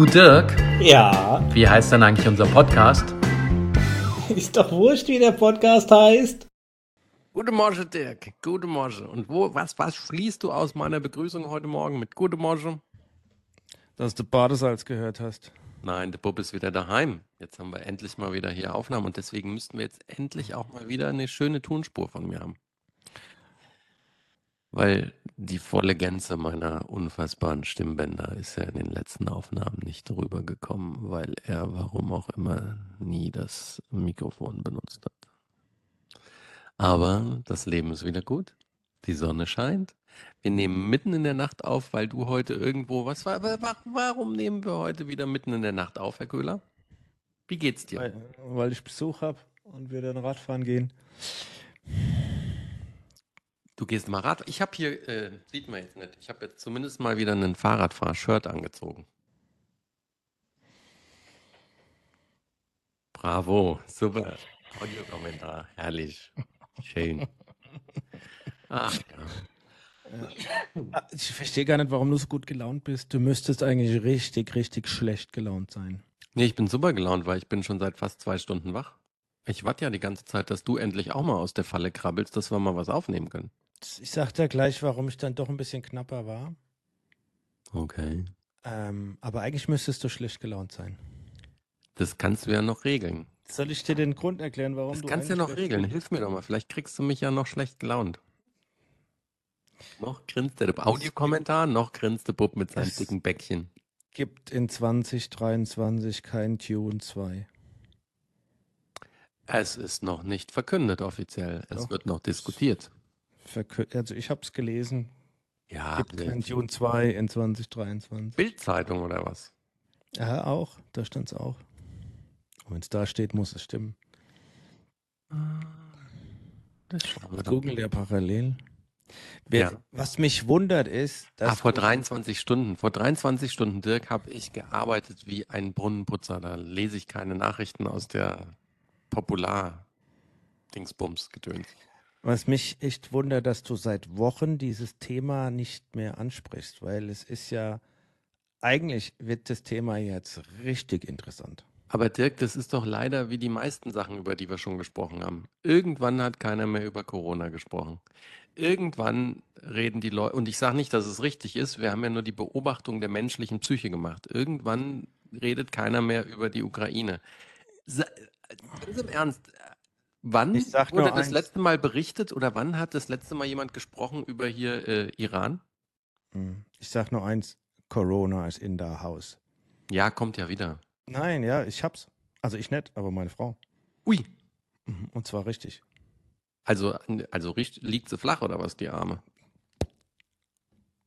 Du Dirk, Ja, wie heißt denn eigentlich unser Podcast? ist doch wurscht, wie der Podcast heißt. Guten Morgen, Dirk. Guten Morgen. Und wo, was, was schließt du aus meiner Begrüßung heute Morgen mit Guten Morgen? Dass du Badesalz gehört hast. Nein, der Bub ist wieder daheim. Jetzt haben wir endlich mal wieder hier Aufnahmen und deswegen müssten wir jetzt endlich auch mal wieder eine schöne Tonspur von mir haben. Weil die volle Gänze meiner unfassbaren Stimmbänder ist ja in den letzten Aufnahmen nicht rübergekommen, weil er, warum auch immer, nie das Mikrofon benutzt hat. Aber das Leben ist wieder gut. Die Sonne scheint. Wir nehmen mitten in der Nacht auf, weil du heute irgendwo, was war, wa- wa- warum nehmen wir heute wieder mitten in der Nacht auf, Herr Köhler? Wie geht's dir? Weil, weil ich Besuch habe und wir dann Radfahren gehen. Du gehst mal Rad. Ich habe hier, äh, sieht man jetzt nicht, ich habe jetzt zumindest mal wieder ein Fahrradfahr-Shirt angezogen. Bravo, super. Audiokommentar, herrlich. Schön. Ach ja. Ich verstehe gar nicht, warum du so gut gelaunt bist. Du müsstest eigentlich richtig, richtig schlecht gelaunt sein. Nee, ich bin super gelaunt, weil ich bin schon seit fast zwei Stunden wach. Ich warte ja die ganze Zeit, dass du endlich auch mal aus der Falle krabbelst, dass wir mal was aufnehmen können. Ich sag dir gleich, warum ich dann doch ein bisschen knapper war. Okay. Ähm, aber eigentlich müsstest du schlecht gelaunt sein. Das kannst du ja noch regeln. Soll ich dir den Grund erklären, warum Das du kannst du ja noch regeln. Hilf mir doch mal. Vielleicht kriegst du mich ja noch schlecht gelaunt. Noch grinst der Audiokommentar, noch grinst der Bub mit seinem dicken Bäckchen. Gibt in 2023 kein Tune 2. Es ist noch nicht verkündet offiziell. Es Doch. wird noch diskutiert. Verkü- Also ich habe es gelesen. Ja, Gibt kein Tune 2 in 2023. Bildzeitung oder was? Ja, auch. Da stand es auch. Und wenn es da steht, muss es stimmen. Das wir doch. Google ja parallel. Wer, Ja. Was mich wundert ist, dass Ah, vor du- 23 Stunden. Vor 23 Stunden, Dirk, habe ich gearbeitet wie ein Brunnenputzer. Da lese ich keine Nachrichten aus der Popular-Dingsbums-Gedöns. Was mich echt wundert, dass du seit Wochen dieses Thema nicht mehr ansprichst, weil es ist ja eigentlich wird das Thema jetzt richtig interessant. Aber Dirk, das ist doch leider wie die meisten Sachen, über die wir schon gesprochen haben. Irgendwann hat keiner mehr über Corona gesprochen. Irgendwann reden die Leute, und ich sage nicht, dass es richtig ist, wir haben ja nur die Beobachtung der menschlichen Psyche gemacht. Irgendwann redet keiner mehr über die Ukraine. Ganz im Ernst, wann wurde das eins. letzte Mal berichtet oder wann hat das letzte Mal jemand gesprochen über hier äh, Iran? Hm. Ich sag nur eins, Corona ist in der Haus. Ja, kommt ja wieder. Nein, ja, ich hab's. Also ich nicht, aber meine Frau. Ui, Mhm, Und zwar richtig. Also, also liegt sie flach oder was, die Arme?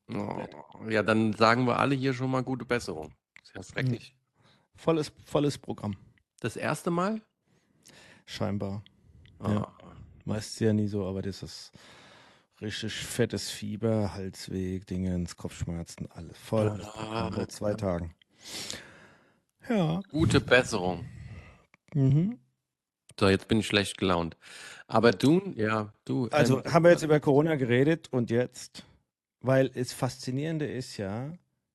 Oh, ja, dann sagen wir alle hier schon mal gute Besserung. Ist ja schrecklich. Volles, volles Programm. Das erste Mal? Scheinbar. Ja. Meist ja nie so, aber das ist richtig fettes Fieber, Halsweg, Dingens, Kopfschmerzen, alles voll. Ah. Seit zwei Tagen. Ja. Gute Besserung. Mhm. So, jetzt bin ich schlecht gelaunt. Aber du, ja, du. Also ähm, haben wir jetzt über Corona geredet und jetzt, weil es faszinierende ist ja,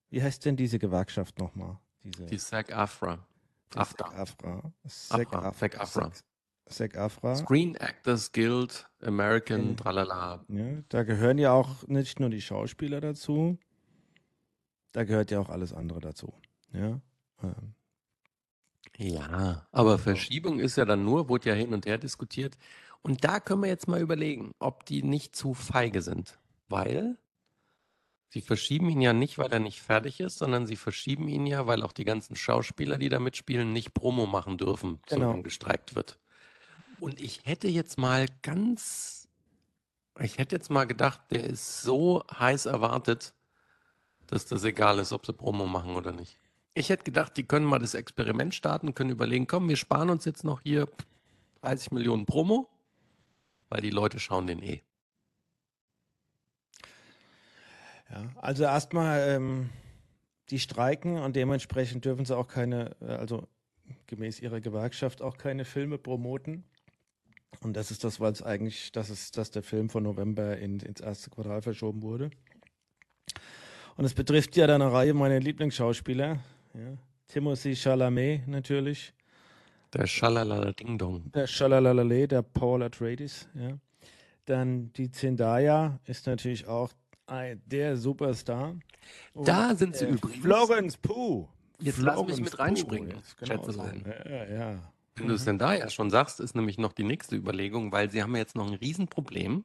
wie heißt denn diese Gewerkschaft nochmal? Diese Die SAG-AFTRA. AFTRA. SAG-AFTRA. AFTRA, SAG-AFTRA. SAG-AFTRA. Screen Actors Guild, American, tralala. Ja, da gehören ja auch nicht nur die Schauspieler dazu, da gehört ja auch alles andere dazu. Ja. Ähm, Ja, aber Verschiebung ist ja dann nur, wurde ja hin und her diskutiert. Und da können wir jetzt mal überlegen, ob die nicht zu feige sind. Weil sie verschieben ihn ja nicht, weil er nicht fertig ist, sondern sie verschieben ihn ja, weil auch die ganzen Schauspieler, die da mitspielen, nicht Promo machen dürfen, Genau. sondern gestreikt wird. Und ich hätte jetzt mal ganz, ich hätte jetzt mal gedacht, der ist so heiß erwartet, dass das egal ist, ob sie Promo machen oder nicht. Ich hätte gedacht, die können mal das Experiment starten, können überlegen, komm, wir sparen uns jetzt noch hier 30 Millionen Promo, weil die Leute schauen den eh. ja. Also erstmal, ähm, die streiken und dementsprechend dürfen sie auch keine, äh, also gemäß ihrer Gewerkschaft auch keine Filme promoten. Und das ist das, weil es eigentlich, das ist, dass der Film von November in, ins erste Quartal verschoben wurde. Und es betrifft ja dann eine Reihe meiner Lieblingsschauspieler. Ja. Timothy Chalamet natürlich. Der Schalalala Ding Dong. Der Schalalalale, der Paul Atreides, ja. Dann die Zendaya ist natürlich auch ein, der Superstar. Da sind sie äh, übrigens. Florence Pugh. Jetzt lass mich Florence mit reinspringen, jetzt genau Schätzelein. so. Ja, ja. Wenn du es denn da ja schon sagst, ist nämlich noch die nächste Überlegung, weil sie haben ja jetzt noch ein Riesenproblem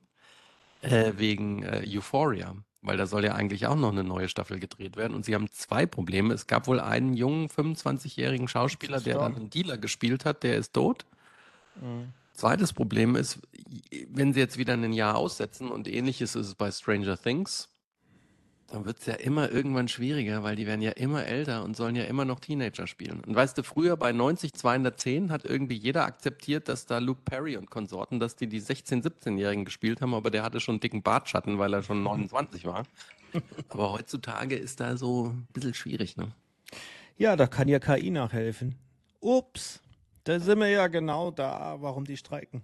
äh, wegen äh, Euphoria, weil da soll ja eigentlich auch noch eine neue Staffel gedreht werden und sie haben zwei Probleme. Es gab wohl einen jungen 25-jährigen Schauspieler, der dann einen Dealer gespielt hat, der ist tot. Mhm. Zweites Problem ist, wenn sie jetzt wieder ein Jahr aussetzen und ähnliches ist es bei Stranger Things, dann wird es ja immer irgendwann schwieriger, weil die werden ja immer älter und sollen ja immer noch Teenager spielen. Und weißt du, früher bei 90 210 hat irgendwie jeder akzeptiert, dass da Luke Perry und Konsorten, dass die die 16-, 17-Jährigen gespielt haben, aber der hatte schon einen dicken Bartschatten, weil er schon 29 war. Aber heutzutage ist da so ein bisschen schwierig, ne? Ja, da kann ja KI nachhelfen. Ups, da sind wir ja genau da, warum die streiken.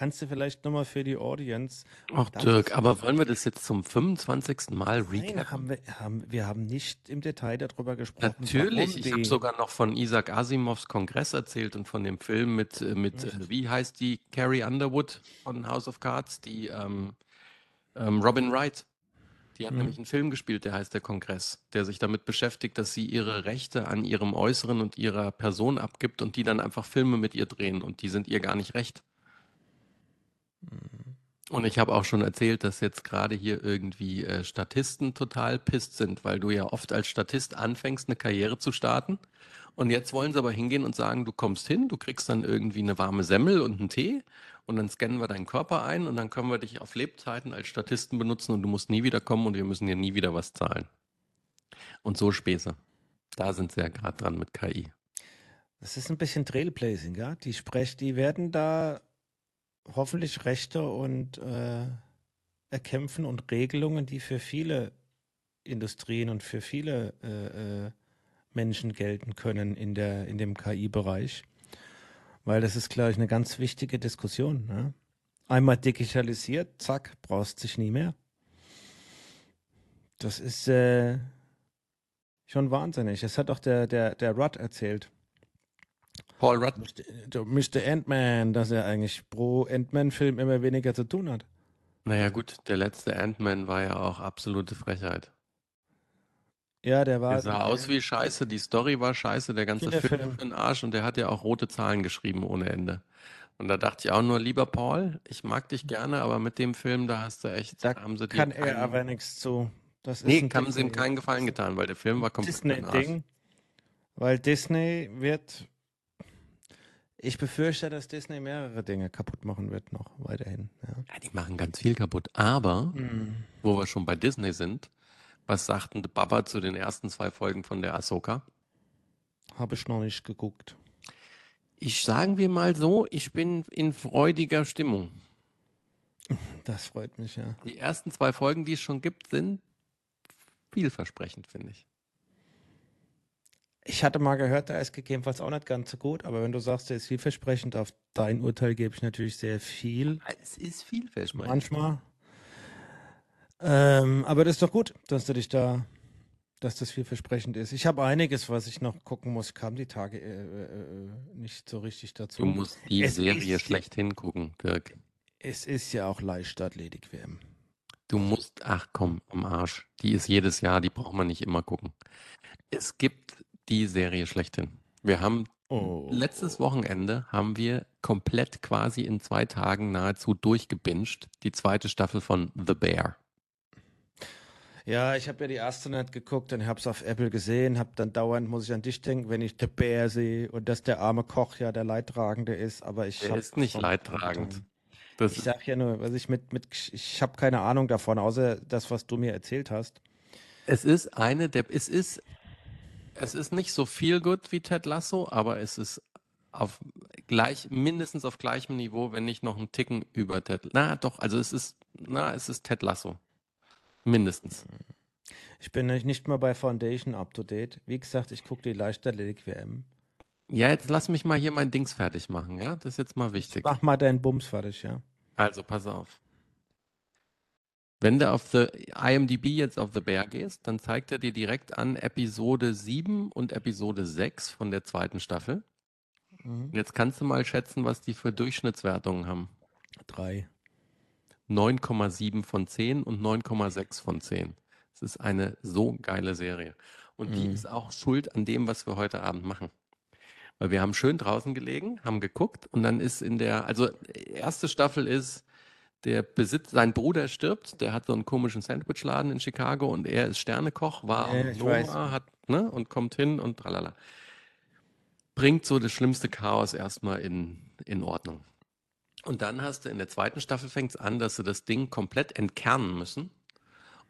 Kannst du vielleicht nochmal für die Audience. Ach Dirk, aber wollen wir das jetzt zum 25. Mal Nein, recappen? haben wir, haben, wir haben nicht im Detail darüber gesprochen. Natürlich, ich habe sogar noch von Isaac Asimovs Kongress erzählt und von dem Film mit, äh, mit äh, wie heißt die, Carrie Underwood von House of Cards, die ähm, ähm, Robin Wright. Die hat Mhm. nämlich einen Film gespielt, der heißt Der Kongress, der sich damit beschäftigt, dass sie ihre Rechte an ihrem Äußeren und ihrer Person abgibt und die dann einfach Filme mit ihr drehen und die sind ihr gar nicht recht. Und ich habe auch schon erzählt, dass jetzt gerade hier irgendwie äh, Statisten total pisst sind, weil du ja oft als Statist anfängst, eine Karriere zu starten. Und jetzt wollen sie aber hingehen und sagen, du kommst hin, du kriegst dann irgendwie eine warme Semmel und einen Tee und dann scannen wir deinen Körper ein und dann können wir dich auf Lebzeiten als Statisten benutzen und du musst nie wieder kommen und wir müssen dir nie wieder was zahlen. Und so Späße. Da sind sie ja gerade dran mit KI. Das ist ein bisschen Trailblazing, ja. Die Sprech, die werden da hoffentlich Rechte und äh, erkämpfen und Regelungen, die für viele Industrien und für viele äh, äh, Menschen gelten können in der in dem KI-Bereich, weil das ist, glaube ich, eine ganz wichtige Diskussion. Ne? Einmal digitalisiert, zack, brauchst dich nie mehr. Das ist äh, schon wahnsinnig. Das hat auch der der der Rudd erzählt. Paul Rudd, Mr. Ant-Man, dass er eigentlich pro Ant-Man-Film immer weniger zu tun hat. naja gut, der letzte Ant-Man war ja auch absolute Frechheit. Ja, der war. Der sah aus wie Scheiße, die Story war scheiße, der ganze Film für den Arsch und der hat ja auch rote Zahlen geschrieben ohne Ende. Und da dachte ich auch nur, lieber Paul, ich mag dich gerne, aber mit dem Film, da hast du echt, Da haben sie kann er keinen- aber nichts zu. Das Nee, haben sie ihm keinen Gefallen getan, weil der Film war komplett. Disney-Ding. Weil Disney wird. Ich befürchte, dass Disney mehrere Dinge kaputt machen wird noch weiterhin. Ja. Ja, die machen ganz viel kaputt. Aber, Hm. wo wir schon bei Disney sind, was sagten der Baba zu den ersten zwei Folgen von der Ahsoka? Habe ich noch nicht geguckt. Ich sagen wir mal so, ich bin in freudiger Stimmung. Das freut mich, ja. Die ersten zwei Folgen, die es schon gibt, sind vielversprechend, finde ich. Ich hatte mal gehört, da ist gegebenenfalls auch nicht ganz so gut, aber wenn du sagst, der ist vielversprechend, auf dein Urteil gebe ich natürlich sehr viel. Es ist vielversprechend. Manchmal. Ähm, aber das ist doch gut, dass du dich da, dass das vielversprechend ist. Ich habe einiges, was ich noch gucken muss. Kam die Tage äh, äh, nicht so richtig dazu. Du musst die Es Serie schlecht hingucken, Dirk. Es ist ja auch Leichtathletik WM. Du musst, ach komm, am Arsch. Die ist jedes Jahr, die braucht man nicht immer gucken. Es gibt die Serie schlechthin. Wir haben Oh. letztes Wochenende haben wir komplett quasi in zwei Tagen nahezu durchgebinged die zweite Staffel von The Bear. Ja, ich habe ja die erste nicht geguckt und habe es auf Apple gesehen, habe dann dauernd, muss ich an dich denken, wenn ich The Bear sehe und dass der arme Koch ja der Leidtragende ist, aber ich Der hab ist nicht leidtragend. Das Ich sag ja nur, was ich mit, mit ich habe keine Ahnung davon, außer das, was du mir erzählt hast. Es ist eine der, es ist, es ist nicht so viel gut wie Ted Lasso, aber es ist auf gleich, mindestens auf gleichem Niveau, wenn nicht noch einen Ticken über Ted. Na doch, also es ist, na, es ist Ted Lasso. Mindestens. Ich bin nämlich nicht mal bei Foundation up to date. Wie gesagt, ich gucke die Leichtathletik WM. Ja, jetzt lass mich mal hier mein Dings fertig machen, ja? Das ist jetzt mal wichtig. Mach mal deinen Bums fertig, ja. Also, pass auf. Wenn du auf the IMDb jetzt auf The Bear gehst, dann zeigt er dir direkt an Episode 7 und Episode 6 von der zweiten Staffel. Mhm. Jetzt kannst du mal schätzen, was die für Durchschnittswertungen haben. Drei. 9,7 von 10 und 9,6 von 10. Es ist eine so geile Serie. Und die Mhm. ist auch schuld an dem, was wir heute Abend machen. Weil wir haben schön draußen gelegen, haben geguckt und dann ist in der, also erste Staffel ist, der Besitz, sein Bruder stirbt, der hat so einen komischen Sandwichladen in Chicago und er ist Sternekoch, war Ja, Noma, hat, ne, und kommt hin und tralala. Bringt so das schlimmste Chaos erstmal in, in Ordnung. Und dann hast du in der zweiten Staffel fängt es an, dass sie das Ding komplett entkernen müssen.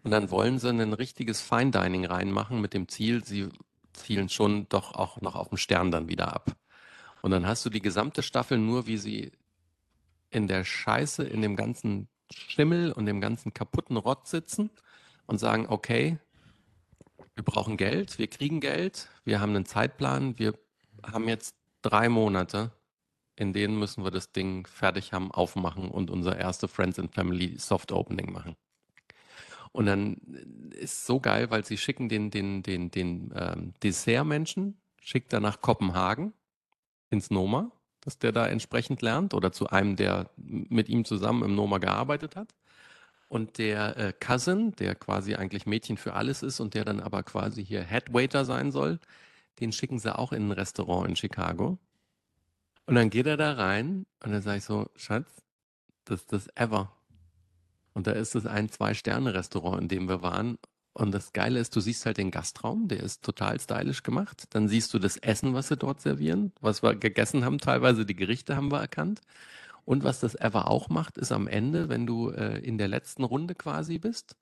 Und dann wollen sie ein richtiges Fine Dining reinmachen mit dem Ziel, sie zielen schon doch auch noch auf den Stern dann wieder ab. Und dann hast du die gesamte Staffel nur, wie sie in der Scheiße, in dem ganzen Schimmel und dem ganzen kaputten Rott sitzen und sagen, okay, wir brauchen Geld, wir kriegen Geld, wir haben einen Zeitplan, wir haben jetzt drei Monate, in denen müssen wir das Ding fertig haben, aufmachen und unser erste Friends and Family Soft Opening machen. Und dann ist so geil, weil sie schicken den, den, den, den ähm, Dessertmenschen, schickt er nach Kopenhagen ins Noma, dass der da entsprechend lernt oder zu einem, der mit ihm zusammen im Noma gearbeitet hat. Und der äh, Cousin, der quasi eigentlich Mädchen für alles ist und der dann aber quasi hier Headwaiter sein soll, den schicken sie auch in ein Restaurant in Chicago. Und dann geht er da rein und dann sage ich so, Schatz, das ist das ever. Und da ist es ein Zwei-Sterne-Restaurant, in dem wir waren. Und das Geile ist, du siehst halt den Gastraum, der ist total stylisch gemacht. Dann siehst du das Essen, was sie dort servieren, was wir gegessen haben, teilweise die Gerichte haben wir erkannt. Und was das Ever auch macht, ist am Ende, wenn du äh, in der letzten Runde quasi bist,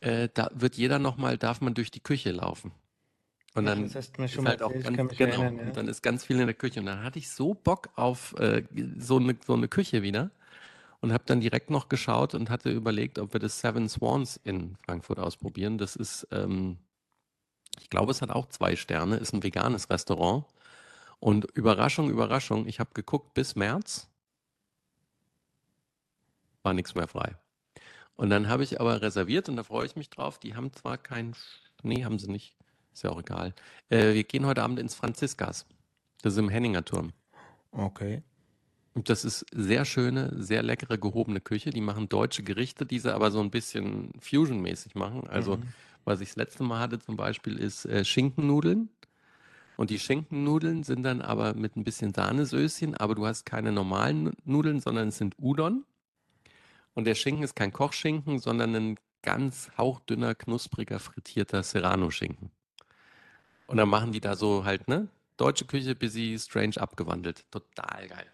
äh, da wird jeder nochmal, darf man durch die Küche laufen. Und dann das mir ist schon mal halt auch ganz, genau, erinnern, ja. und dann ist ganz viel in der Küche. Und dann hatte ich so Bock auf äh, so, eine, so eine Küche wieder und habe dann direkt noch geschaut und hatte überlegt, ob wir das Seven Swans in Frankfurt ausprobieren. Das ist, ähm, ich glaube, es hat auch zwei Sterne, ist ein veganes Restaurant. Und Überraschung, Überraschung, ich habe geguckt bis März, war nichts mehr frei. Und dann habe ich aber reserviert und da freue ich mich drauf. Die haben zwar kein, nee, haben sie nicht, ist ja auch egal. Äh, wir gehen heute Abend ins Franziskas. Das ist im Henninger Turm. Okay. Und das ist sehr schöne, sehr leckere gehobene Küche. Die machen deutsche Gerichte, die sie aber so ein bisschen Fusion-mäßig machen. Also, Mhm. was ich das letzte Mal hatte zum Beispiel, ist äh, Schinkennudeln. Und die Schinkennudeln sind dann aber mit ein bisschen Sahnesöschen, aber du hast keine normalen Nudeln, sondern es sind Udon. Und der Schinken ist kein Kochschinken, sondern ein ganz hauchdünner, knuspriger, frittierter Serrano-Schinken. Und dann machen die da so halt, ne? Deutsche Küche, busy, strange abgewandelt. Total geil.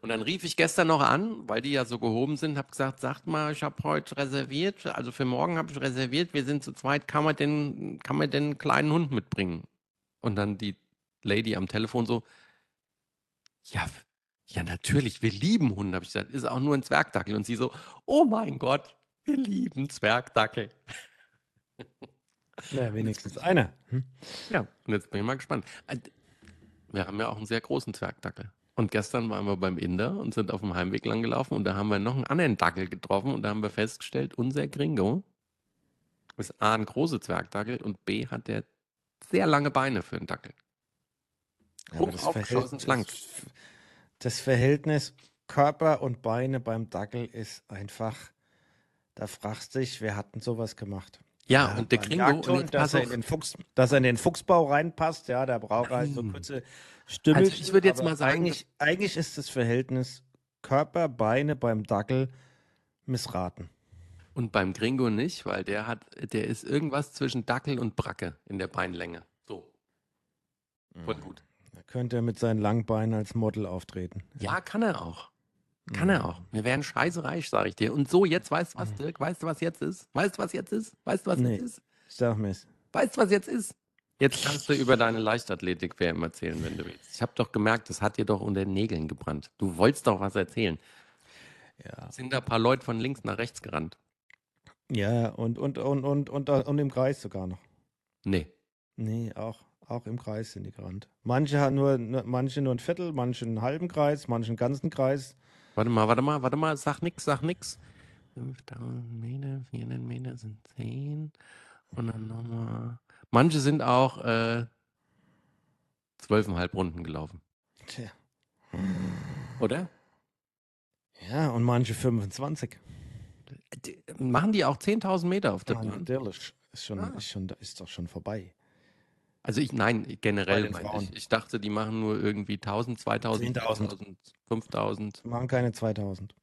Und dann rief ich gestern noch an, weil die ja so gehoben sind, habe gesagt, sagt mal, ich habe heute reserviert, also für morgen habe ich reserviert, wir sind zu zweit, kann man denn, kann man einen kleinen Hund mitbringen? Und dann die Lady am Telefon so, ja, ja natürlich, wir lieben Hunde, habe ich gesagt, ist auch nur ein Zwergdackel. Und sie so, oh mein Gott, wir lieben Zwergdackel. Ja, wenigstens einer. Hm? Ja, und jetzt bin ich mal gespannt. Äh, Wir haben ja auch einen sehr großen Zwergdackel. Und gestern waren wir beim Inder und sind auf dem Heimweg lang gelaufen und da haben wir noch einen anderen Dackel getroffen und da haben wir festgestellt, unser Gringo ist A, ein großer Zwergdackel und B, hat der sehr lange Beine für einen Dackel. Ja, aber Hoch das aufgeschossen, schlank. Das, Verhältnis Körper und Beine beim Dackel ist einfach, da fragst du dich, wer hat denn sowas gemacht? Ja, und der Gringo, und dass er in den Fuchs, dass er in den Fuchsbau reinpasst, ja, da braucht er halt so kurze Stümmelchen. Also ich würde jetzt mal sagen, eigentlich, eigentlich ist das Verhältnis Körper, Beine beim Dackel missraten. und beim Gringo nicht, weil der hat, der ist irgendwas zwischen Dackel und Bracke in der Beinlänge. So, voll gut. Da könnte er mit seinen langen Beinen als Model auftreten. Ja, kann er auch. Kann er auch. Wir wären scheiße reich, sage ich dir. Und so, jetzt weißt du was, Dirk? Weißt du, was jetzt ist? Weißt du, was jetzt ist? Weißt du, was Nee. jetzt ist? Sag mir's. Weißt du, was jetzt ist? Jetzt kannst du über deine Leichtathletik-WM erzählen, wenn du willst. Ich habe doch gemerkt, das hat dir doch unter den Nägeln gebrannt. Du wolltest doch was erzählen. Ja. Sind da ein paar Leute von links nach rechts gerannt? Ja, und, und, und, und, und, und im Kreis sogar noch. Nee. Nee, auch, auch im Kreis sind die gerannt. Manche haben nur, nur, manche nur ein Viertel, manche einen halben Kreis, manche einen ganzen Kreis. Warte mal, warte mal, warte mal. Sag nix, sag nix. 5000 Meter, 400 Meter sind 10. Und dann nochmal. Manche sind auch äh, 12,5 Runden gelaufen. Tja. Oder? Ja, und manche 25. Die, machen die auch 10.000 Meter auf der Ja, Bahn? natürlich. Ist, schon, Ah. ist, schon, ist doch schon vorbei. Also ich, nein, generell Frauen. ich. Ich dachte, die machen nur irgendwie 1000, 2000, 10.000. 5000, 5000, Machen keine 2000.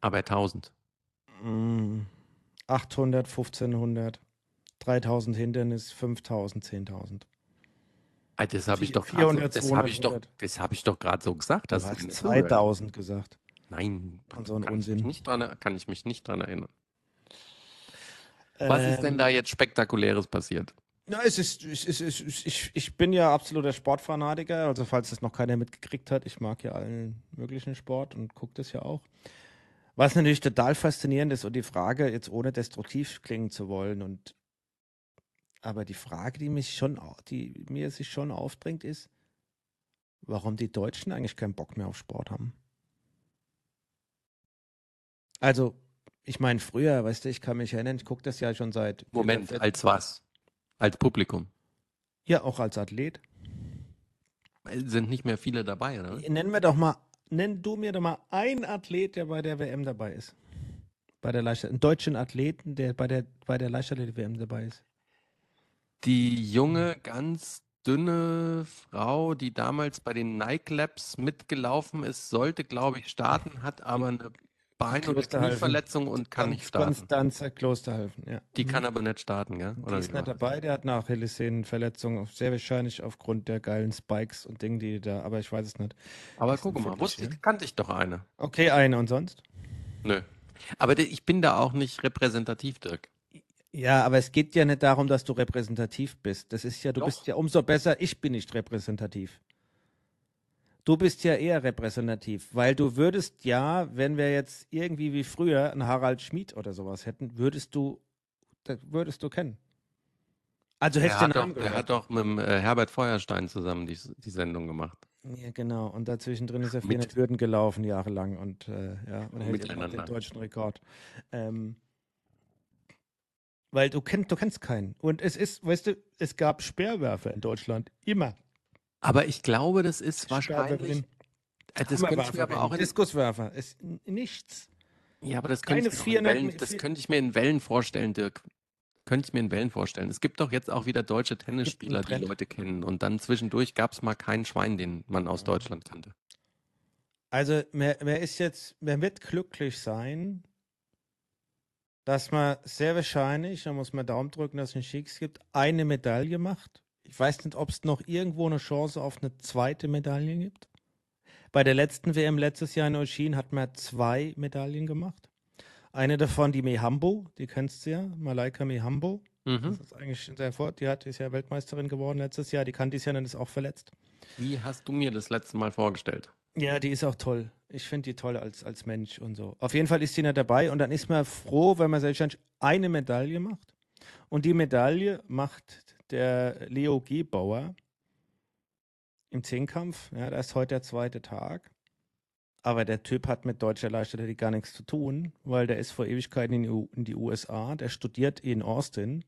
aber 1000. Mm, 800, 1500, 3000 Hindernis, 5000, 10.000. Ah, Das habe ich doch 400, so, das habe ich doch, 200. das habe ich doch gerade so gesagt. Hast du nicht zuhörst. 2000 gesagt. Nein, Und so ein kann ich, mich Unsinn. nicht dran, kann ich mich nicht dran erinnern. Was ist denn da jetzt Spektakuläres passiert? Na, es ist, es ist, es ist, ich, ich bin ja absoluter Sportfanatiker, also falls das noch keiner mitgekriegt hat, ich mag ja allen möglichen Sport und gucke das ja auch. Was natürlich total faszinierend ist und die Frage, jetzt ohne destruktiv klingen zu wollen und aber die Frage, die mich schon, die mir sich schon aufdrängt, ist, warum die Deutschen eigentlich keinen Bock mehr auf Sport haben. Also, ich meine, früher, weißt du, ich kann mich erinnern, ich gucke das ja schon seit Moment, seit- als was? Als Publikum. ja, auch als Athlet. Sind nicht mehr viele dabei, oder? Nenn mir doch mal, nenn du mir doch mal einen Athlet, der bei der WM dabei ist. Bei der Leichtathletik, einen deutschen Athleten, der bei der, bei der Leichtathletik-WM dabei ist. Die junge, ganz dünne Frau, die damals bei den Nike Labs mitgelaufen ist, sollte, glaube ich, starten, hat aber eine Bein- oder Klosterhalfen. Knieverletzung und kann nicht starten. Konstanzer Klosterhalfen, ja. Die Mhm. kann aber nicht starten, gell? Die Oder ist wie nicht dabei, der hat eine Achillessehnenverletzung, sehr wahrscheinlich aufgrund der geilen Spikes und Dinge, die da, aber ich weiß es nicht. Aber Ist guck mal, wusste kannte ich doch eine. Okay, eine und sonst? Nö. Aber ich bin da auch nicht repräsentativ, Dirk. Ja, aber es geht ja nicht darum, dass du repräsentativ bist. Das ist ja, du Doch. bist ja umso besser, ich bin nicht repräsentativ. Du bist ja eher repräsentativ, weil du würdest ja, wenn wir jetzt irgendwie wie früher einen Harald Schmid oder sowas hätten, würdest du, würdest du kennen. Also hättest du den hat, Namen doch, der hat doch mit dem, äh, Herbert Feuerstein zusammen die, die Sendung gemacht. Ja, genau. Und dazwischen drin ist er Mit- 400 Hürden gelaufen, jahrelang. Und, äh, ja, und hält jetzt den deutschen Rekord. Ähm, weil du kennst, du kennst keinen. Und es ist, weißt du, es gab Speerwerfer in Deutschland. Immer. Aber ich glaube, das ist wahrscheinlich. Äh, Das könnte ich mir aber auch in, Diskuswerfer. Ist nichts. ja, aber das könnte, ich mir auch in 400 Wellen, das könnte ich mir in Wellen vorstellen, Dirk. Könnte ich mir in Wellen vorstellen. Es gibt doch jetzt auch wieder deutsche Tennisspieler, die. Leute kennen. Und dann zwischendurch gab es mal keinen Schwein, den man aus Deutschland kannte. Also, wer, wer ist jetzt, wer wird glücklich sein, dass man sehr wahrscheinlich, da muss man Daumen drücken, dass es einen Schicks gibt, eine Medaille macht. Ich weiß nicht, ob es noch irgendwo eine Chance auf eine zweite Medaille gibt. Bei der letzten WM letztes Jahr in Oshin hat man zwei Medaillen gemacht. Eine davon, die Mehambo, die kennst du ja, Malaika Mehambo. Mhm. Das ist eigentlich sehr fort. Die hat, ist ja Weltmeisterin geworden letztes Jahr. Die kann dies Jahr und ist auch verletzt. Wie hast du mir das letzte Mal vorgestellt? Ja, die ist auch toll. Ich finde die toll als, als Mensch und so. Auf jeden Fall ist nicht dabei und dann ist man froh, wenn man selbstständig eine Medaille macht. Und die Medaille macht der Leo Gebauer im Zehnkampf. Ja, da ist heute der zweite Tag. Aber der Typ hat mit deutscher Leichtathletik gar nichts zu tun, weil der ist vor Ewigkeiten in die USA. Der studiert in Austin,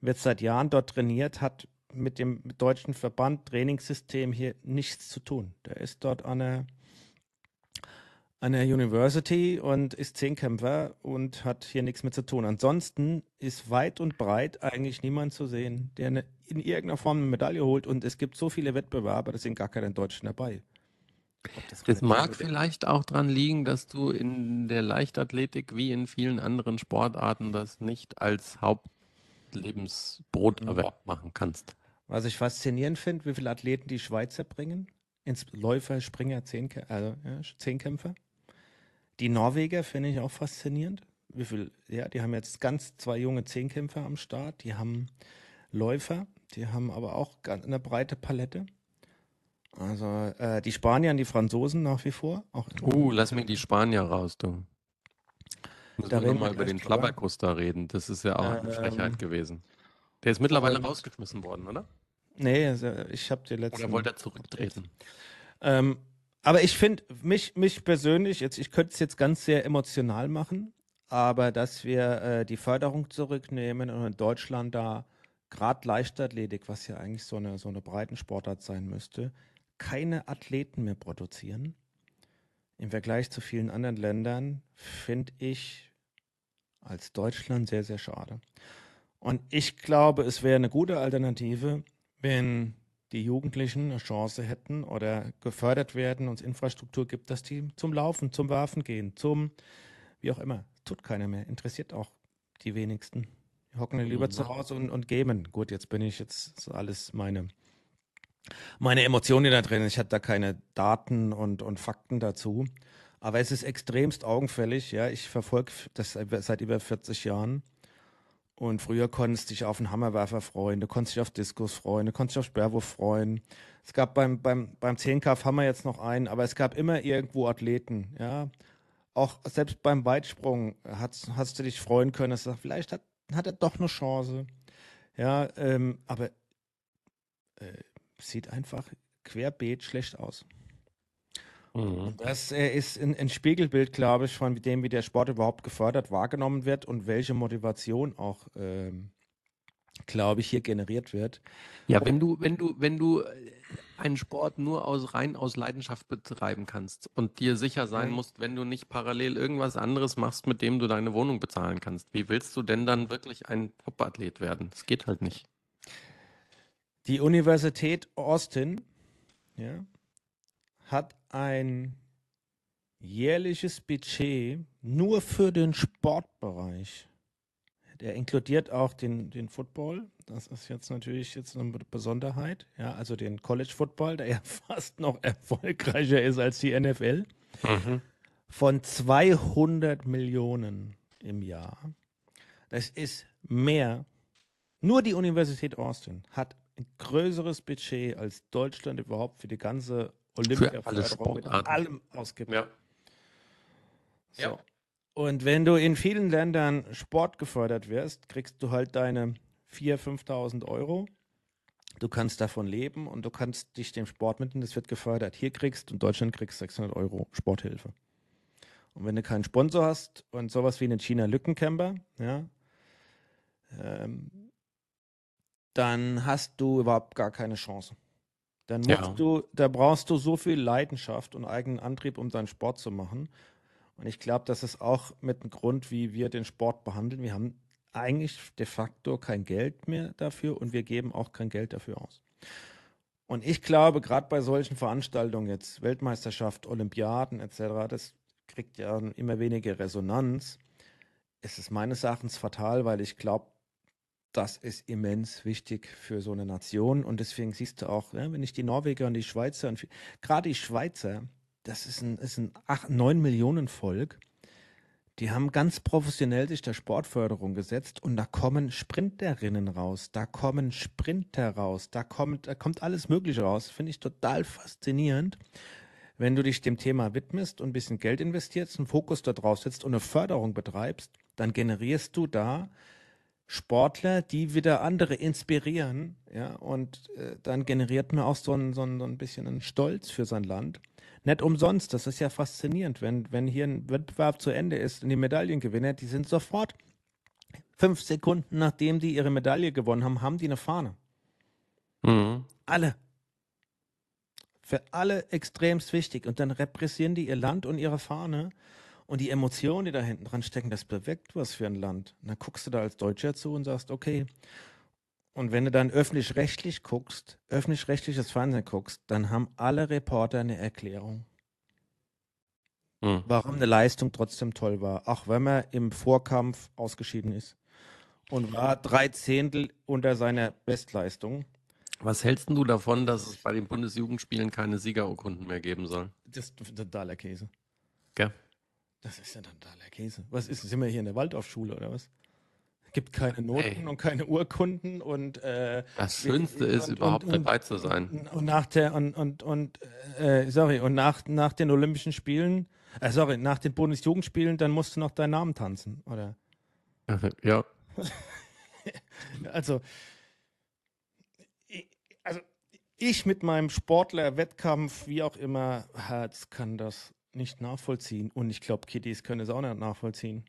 wird seit Jahren dort trainiert, hat mit dem deutschen Verband Trainingssystem hier nichts zu tun. Der ist dort an der, an der University und ist Zehnkämpfer und hat hier nichts mit zu tun. Ansonsten ist weit und breit eigentlich niemand zu sehen, der eine, in irgendeiner Form eine Medaille holt. Und es gibt so viele Wettbewerber, da sind gar keine Deutschen dabei. Das relativ mag vielleicht auch dran liegen, dass du in der Leichtathletik wie in vielen anderen Sportarten das nicht als Hauptlebensbroterwerb machen kannst. Was ich faszinierend finde, wie viele Athleten die Schweizer bringen. Ins Läufer, Springer, Zehnkä also, ja, Zehnkämpfer. Die Norweger finde ich auch faszinierend. Wie viel, ja, die haben jetzt ganz zwei junge Zehnkämpfer am Start. Die haben Läufer, die haben aber auch eine breite Palette. Also äh, die Spanier und die Franzosen nach wie vor. Auch Uh, lass mir die Spanier raus, du. Müssen Da wir nochmal über den. Flabberkus da reden. Das ist ja auch eine Ähm, Frechheit gewesen. Der ist mittlerweile und- rausgeschmissen worden, oder? Nee, also ich habe die letzten. Oder wollte er zurücktreten? Ähm, aber ich finde, mich, mich persönlich, jetzt, ich könnte es jetzt ganz sehr emotional machen, aber dass wir äh, die Förderung zurücknehmen und in Deutschland da gerade Leichtathletik, was ja eigentlich so eine, so eine Breitensportart sein müsste, keine Athleten mehr produzieren. Im Vergleich zu vielen anderen Ländern finde ich als Deutschland sehr, sehr schade. Und ich glaube, es wäre eine gute Alternative, wenn die Jugendlichen eine Chance hätten oder gefördert werden und es Infrastruktur gibt, dass die zum Laufen, zum Werfen gehen, zum wie auch immer. Tut keiner mehr. Interessiert auch die wenigsten. Die hocken lieber mhm. zu Hause und, und gamen. Gut, jetzt bin ich jetzt so alles meine, meine Emotionen da drin. Ich hatte da keine Daten und, und Fakten dazu. Aber es ist extremst augenfällig. Ja, ich verfolge das seit über 40 Jahren. Und früher konntest du dich auf einen Hammerwerfer freuen, du konntest dich auf Diskus freuen, du konntest dich auf Sperrwurf freuen. Es gab beim, beim, beim 10K haben wir jetzt noch einen, aber es gab immer irgendwo Athleten, ja. Auch selbst beim Weitsprung hast, hast du dich freuen können, dass du sagst, vielleicht hat, hat er doch eine Chance. Ja, ähm, aber äh, sieht einfach querbeet schlecht aus. Mhm. Das äh, ist ein, ein, Spiegelbild, glaube ich, von dem, wie der Sport überhaupt gefördert, wahrgenommen wird und welche Motivation auch, ähm, glaube ich, hier generiert wird. Ja, wenn du, wenn du, wenn du äh, einen Sport nur aus rein aus Leidenschaft betreiben kannst und dir sicher sein mhm. musst, wenn du nicht parallel irgendwas anderes machst, mit dem du deine Wohnung bezahlen kannst, wie willst du denn dann wirklich ein Top-Athlet werden? Das geht halt nicht. Die Universität Austin, ja, hat ein jährliches Budget nur für den Sportbereich. Der inkludiert auch den, den Football. Das ist jetzt natürlich jetzt eine Besonderheit. Ja, also den College Football, der ja fast noch erfolgreicher ist als die NFL. Mhm. Von 200 Millionen im Jahr. Das ist mehr. Nur die Universität Austin hat ein größeres Budget als Deutschland überhaupt für die ganze Olympia-Förderung mit allem ausgibt. Ja. So. ja. Und wenn du in vielen Ländern Sport gefördert wirst, kriegst du halt deine 4.000, 5.000 Euro. Du kannst davon leben und du kannst dich dem Sport mitnehmen, das wird gefördert. Hier kriegst du in Deutschland kriegst 600 Euro Sporthilfe. Und wenn du keinen Sponsor hast und sowas wie einen China Lückencamper, ja, ähm, dann hast du überhaupt gar keine Chance. Dann musst ja. du, da brauchst du so viel Leidenschaft und eigenen Antrieb, um deinen Sport zu machen. Und ich glaube, das ist auch mit dem Grund, wie wir den Sport behandeln. Wir haben eigentlich de facto kein Geld mehr dafür und wir geben auch kein Geld dafür aus. Und ich glaube, gerade bei solchen Veranstaltungen jetzt, Weltmeisterschaft, Olympiaden etc., das kriegt ja immer weniger Resonanz. Es ist meines Erachtens fatal, weil ich glaube, das ist immens wichtig für so eine Nation. Und deswegen siehst du auch, wenn ich die Norweger und die Schweizer und gerade die Schweizer, das ist ein, ist ein 8, 9 Millionen Volk, die haben ganz professionell sich der Sportförderung gesetzt und da kommen Sprinterinnen raus, da kommen Sprinter raus, da kommt, da kommt alles Mögliche raus. Finde ich total faszinierend. Wenn du dich dem Thema widmest und ein bisschen Geld investierst, einen Fokus da drauf setzt und eine Förderung betreibst, dann generierst du da Sportler, die wieder andere inspirieren, ja, und äh, dann generiert man auch so ein, so, ein, so ein bisschen einen Stolz für sein Land. Nicht umsonst, das ist ja faszinierend, wenn, wenn hier ein Wettbewerb zu Ende ist und die Medaillengewinner, die sind sofort fünf Sekunden, nachdem die ihre Medaille gewonnen haben, haben die eine Fahne. Mhm. Alle. Für alle extremst wichtig. Und dann repressieren die ihr Land und ihre Fahne und die Emotionen, die da hinten dran stecken, das bewirkt was für ein Land. Und dann guckst du da als Deutscher zu und sagst, okay. Und wenn du dann öffentlich-rechtlich guckst, öffentlich-rechtliches Fernsehen guckst, dann haben alle Reporter eine Erklärung. Hm. Warum eine Leistung trotzdem toll war, auch wenn man im Vorkampf ausgeschieden ist. Und war drei Zehntel unter seiner Bestleistung. Was hältst du davon, dass es bei den Bundesjugendspielen keine Siegerurkunden mehr geben soll? Das ist totaler Käse. Gell? Das ist ja totaler Käse. Was ist, sind wir hier in der Waldorfschule oder was? Gibt keine Noten hey. und keine Urkunden und äh, das Schönste ist und, überhaupt und, dabei zu sein. Und nach der und und und äh, sorry und nach nach den Olympischen Spielen, äh, sorry nach den Bundesjugendspielen, dann musst du noch deinen Namen tanzen oder? Ja. also ich, also ich mit meinem Sportler Wettkampf wie auch immer Herz kann das nicht nachvollziehen. Und ich glaube, Kitties können es auch nicht nachvollziehen.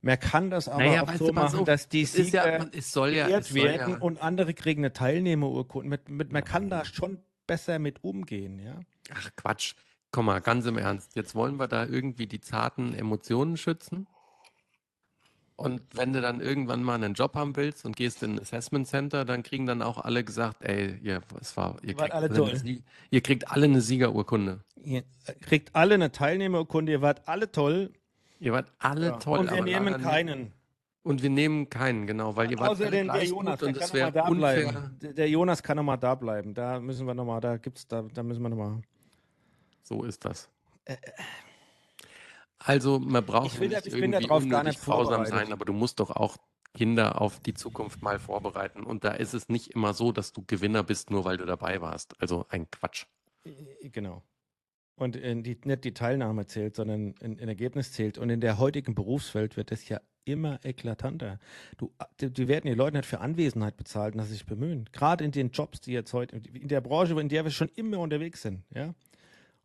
Man kann das aber Naja, auch so machen, auf, dass die ja- Sieger man- es soll ja- es soll werden ja- und andere kriegen eine Teilnehmerurkunde. Mit, mit, man kann da schon besser mit umgehen, ja. Ach Quatsch. Komm mal, ganz im Ernst. Jetzt wollen wir da irgendwie die zarten Emotionen schützen. Und wenn du dann irgendwann mal einen Job haben willst und gehst in ein Assessment Center, dann kriegen dann auch alle gesagt, ey, ihr, es war, ihr, Wart kriegt alle toll. eine ihr kriegt alle eine Siegerurkunde. Ihr kriegt alle eine Teilnehmerurkunde, ihr wart alle toll Ihr wart alle ja. toll, und wir nehmen nicht- keinen. Und wir nehmen keinen, genau, weil ihr wart Außer alle den, der Jonas, gut und mal wäre da unfair. bleiben. Der- Jonas kann noch mal da bleiben. Da müssen wir noch mal, da gibt's, da, da müssen wir noch mal. So ist das. Also man braucht Ich will ja nicht ich bin irgendwie drauf gar nicht grausam sein, aber du musst doch auch Kinder auf die Zukunft mal vorbereiten. Und da ist es nicht immer so, dass du Gewinner bist, nur weil du dabei warst. Also ein Quatsch. Äh, Genau. Und in die, nicht die Teilnahme zählt, sondern ein, ein Ergebnis zählt. Und in der heutigen Berufswelt wird das ja immer eklatanter. Du, die, die werden die Leute nicht für Anwesenheit bezahlt und dass sie sich bemühen. Gerade in den Jobs, die jetzt heute, in der Branche, in der wir schon immer unterwegs sind, ja.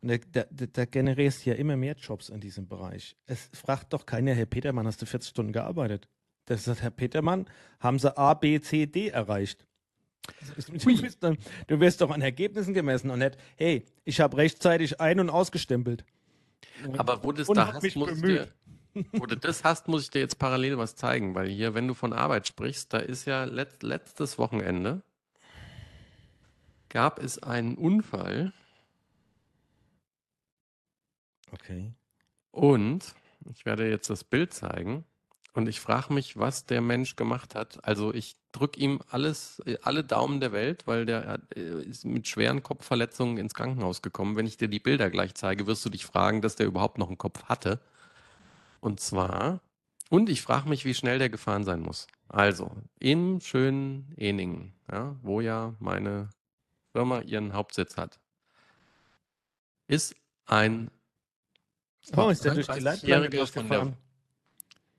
Und da, da, da- generierst du ja immer mehr Jobs in diesem Bereich. Es fragt doch keiner, Herr Petermann, hast du 40 Stunden gearbeitet? Das sagt Herr Petermann, haben sie A, B, C, D erreicht. Du wirst, dann, du wirst doch an Ergebnissen gemessen und nicht, hey, ich habe rechtzeitig ein- und ausgestempelt. Aber wo du das Und da hast, mich muss dir, wo du das hast, muss ich dir jetzt parallel was zeigen, weil hier, wenn du von Arbeit sprichst, da ist ja letzt, letztes Wochenende gab es einen Unfall Okay. Und ich werde jetzt das Bild zeigen. Und ich frage mich, was der Mensch gemacht hat. Also ich drücke ihm alles, alle Daumen der Welt, weil der äh, ist mit schweren Kopfverletzungen ins Krankenhaus gekommen. Wenn ich dir die Bilder gleich zeige, wirst du dich fragen, dass der überhaupt noch einen Kopf hatte. Und zwar, und ich frage mich, wie schnell der gefahren sein muss. Also, in schönen Eningen, ja, wo ja meine Firma ihren Hauptsitz hat, ist ein Oh, ist der durch die Leitplanke 33-Jähriger von der, durchgefahren?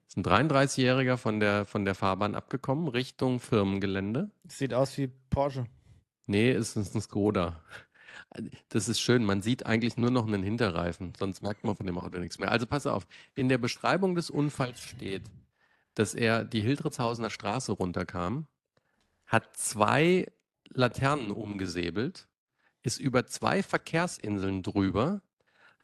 ist ein 33-Jähriger von der, von der Fahrbahn abgekommen, Richtung Firmengelände. Sieht aus wie Porsche. Nee, es ist ein Skoda. Das ist schön, man sieht eigentlich nur noch einen Hinterreifen, sonst merkt man von dem Auto nichts mehr. Also pass auf, in der Beschreibung des Unfalls steht, dass er die Hildritzhausener Straße runterkam, hat zwei Laternen umgesäbelt, ist über zwei Verkehrsinseln drüber,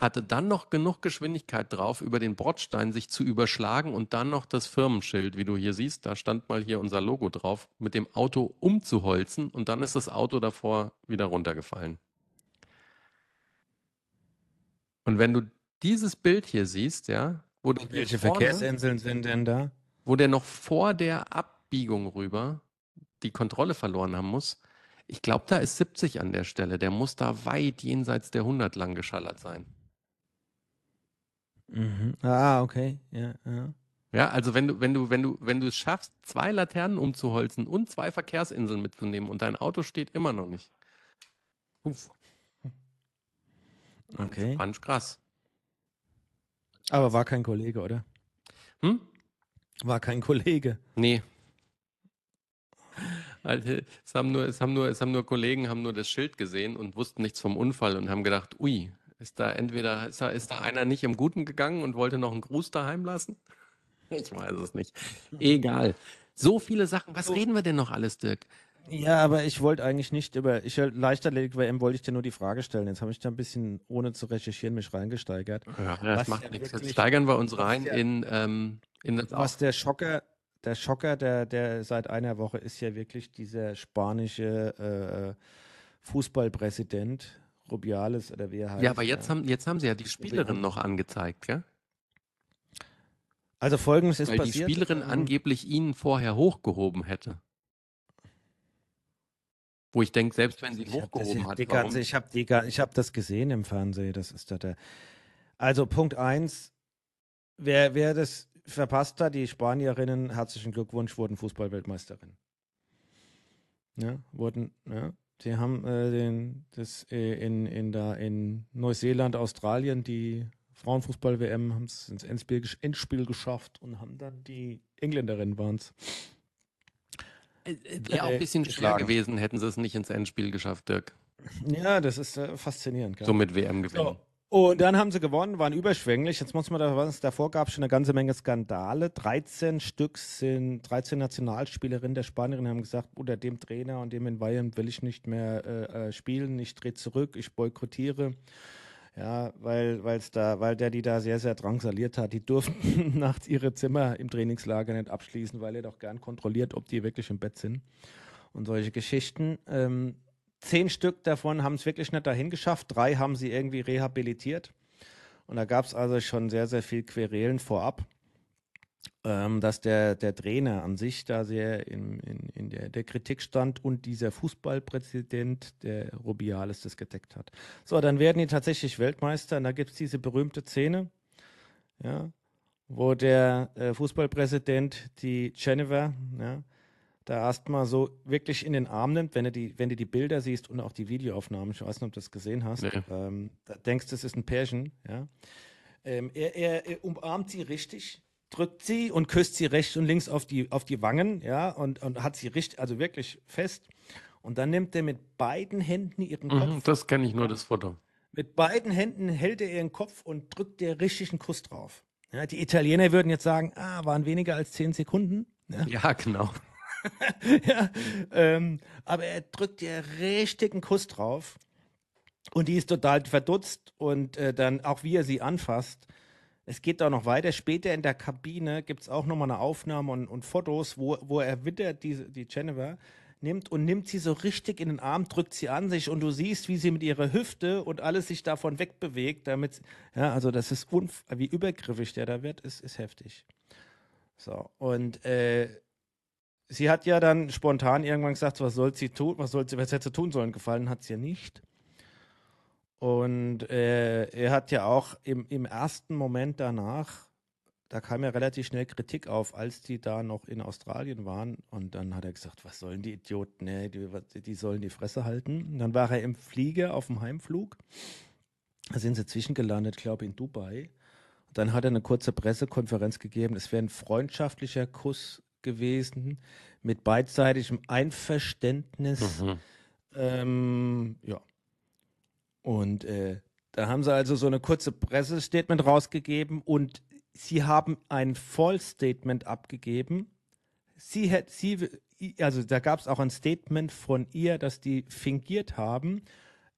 hatte dann noch genug Geschwindigkeit drauf, über den Bordstein sich zu überschlagen und dann noch das Firmenschild, wie du hier siehst, da stand mal hier unser Logo drauf, mit dem Auto umzuholzen und dann ist das Auto davor wieder runtergefallen. Und wenn du dieses Bild hier siehst, ja, wo der hier Welche vorne- Verkehrsinseln sind denn da? wo der noch vor der Abbiegung rüber die Kontrolle verloren haben muss. Ich glaube, da ist 70 an der Stelle. Der muss da weit jenseits der 100 lang geschallert sein. Mhm. Ah, okay. Ja, ja. Ja, also wenn du, wenn du, wenn du, wenn du es schaffst, zwei Laternen umzuholzen und zwei Verkehrsinseln mitzunehmen und dein Auto steht immer noch nicht. Uff, Okay. fand ich krass. Aber war kein Kollege, oder? Hm? War kein Kollege. Nee. Also, es haben nur, es haben nur, es haben nur Kollegen, haben nur das Schild gesehen und wussten nichts vom Unfall und haben gedacht, ui, ist da entweder, ist da, ist da einer nicht im Guten gegangen und wollte noch einen Gruß daheim lassen? Ich weiß es nicht. Egal. So viele Sachen. Was reden wir denn noch alles, Dirk? Ja, aber ich wollte eigentlich nicht über, ich Leichtathletik WM wollte ich dir nur die Frage stellen. Jetzt habe ich da ein bisschen, ohne zu recherchieren, mich reingesteigert. Ja, Was das macht ja nichts. Jetzt steigern wir uns was rein ja- in, ähm, in das Was der Schocker, der Schocker, der, der seit einer Woche ist ja wirklich dieser spanische äh, Fußballpräsident, Rubiales oder wie er heißt. Ja, aber jetzt haben, jetzt haben sie ja die Spielerin noch angezeigt, gell? Also folgendes ist Weil die passiert. Spielerin ähm, angeblich ihn vorher hochgehoben hätte. Wo ich denke, selbst wenn sie ihn hochgehoben hat, die warum? ganze, ich habe die, habe das gesehen im Fernsehen. Das ist da der. Also Punkt eins, wer, wer das verpasst hat, die Spanierinnen, herzlichen Glückwunsch, wurden Fußballweltmeisterin. Ja, wurden, ja, die haben äh, den, das äh, in, in, da in Neuseeland, Australien, die Frauenfußball-WM, haben es ins Endspiel, Endspiel geschafft und haben dann die Engländerinnen waren es. Wäre auch ein äh, bisschen schwer gewesen, hätten sie es nicht ins Endspiel geschafft, Dirk. Ja, das ist äh, faszinierend. gell? So mit WM gewinnen. So. Und dann haben sie gewonnen, waren überschwänglich. Jetzt muss man da was, davor gab es schon eine ganze Menge Skandale. 13 Stück sind, 13 Nationalspielerinnen der Spanierinnen haben gesagt, unter dem Trainer und dem in Bayern will ich nicht mehr äh, äh spielen, ich drehe zurück, ich boykottiere. Ja, weil, weil's da, weil der die da sehr, sehr drangsaliert hat. Die durften nachts ihre Zimmer im Trainingslager nicht abschließen, weil er doch gern kontrolliert, ob die wirklich im Bett sind. Und solche Geschichten. Ähm, Zehn Stück davon haben es wirklich nicht dahin geschafft. Drei haben sie irgendwie rehabilitiert. Und da gab es also schon sehr, sehr viel Querelen vorab, ähm, dass der, der Trainer an sich da sehr in, in, in der, der, Kritik stand und dieser Fußballpräsident, der Rubiales, das gedeckt hat. So, dann werden die tatsächlich Weltmeister und da gibt es diese berühmte Szene, ja, wo der äh, Fußballpräsident die Jennifer, ja, da erstmal so wirklich in den Arm nimmt, wenn du die, wenn du die Bilder siehst und auch die Videoaufnahmen, ich weiß nicht, ob du das gesehen hast, nee. ähm, da denkst du, das ist ein Pärchen, ja. Ähm, er, er, er, umarmt sie richtig, drückt sie und küsst sie rechts und links auf die, auf die Wangen, ja, und, und hat sie richtig, also wirklich fest. Und dann nimmt er mit beiden Händen ihren mhm, Kopf. Das kenne ich nur, das Foto. Mit beiden Händen hält er ihren Kopf und drückt der richtig einen Kuss drauf. Ja, die Italiener würden jetzt sagen, ah, waren weniger als zehn Sekunden. Ja, ja genau. ja, ähm, aber er drückt ihr richtig einen Kuss drauf und die ist total verdutzt und äh, dann auch wie er sie anfasst. Es geht da noch weiter. Später in der Kabine gibt es auch nochmal eine Aufnahme und, und Fotos, wo, wo er wieder die, die Jennifer nimmt und nimmt sie so richtig in den Arm, drückt sie an sich und du siehst, wie sie mit ihrer Hüfte und alles sich davon wegbewegt, damit, ja, also das ist, wie übergriffig der da wird, ist, ist heftig. So, und äh, sie hat ja dann spontan irgendwann gesagt, was soll sie tun, was soll sie, was hätte sie tun sollen? Gefallen hat es ihr nicht. Und äh, er hat ja auch im, im ersten Moment danach, da kam ja relativ schnell Kritik auf, als die da noch in Australien waren. Und dann hat er gesagt, was sollen die Idioten, ne? die, die sollen die Fresse halten. Und dann war er im Flieger auf dem Heimflug. Da sind sie zwischengelandet, glaube ich, in Dubai. Und dann hat er eine kurze Pressekonferenz gegeben. Es wäre ein freundschaftlicher Kuss gewesen mit beidseitigem Einverständnis. Mhm. Ähm, ja. Und äh, da haben sie also so eine kurze Pressestatement rausgegeben und sie haben ein Vollstatement abgegeben. Sie hätte, sie, also da gab es auch ein Statement von ihr, dass die fingiert haben.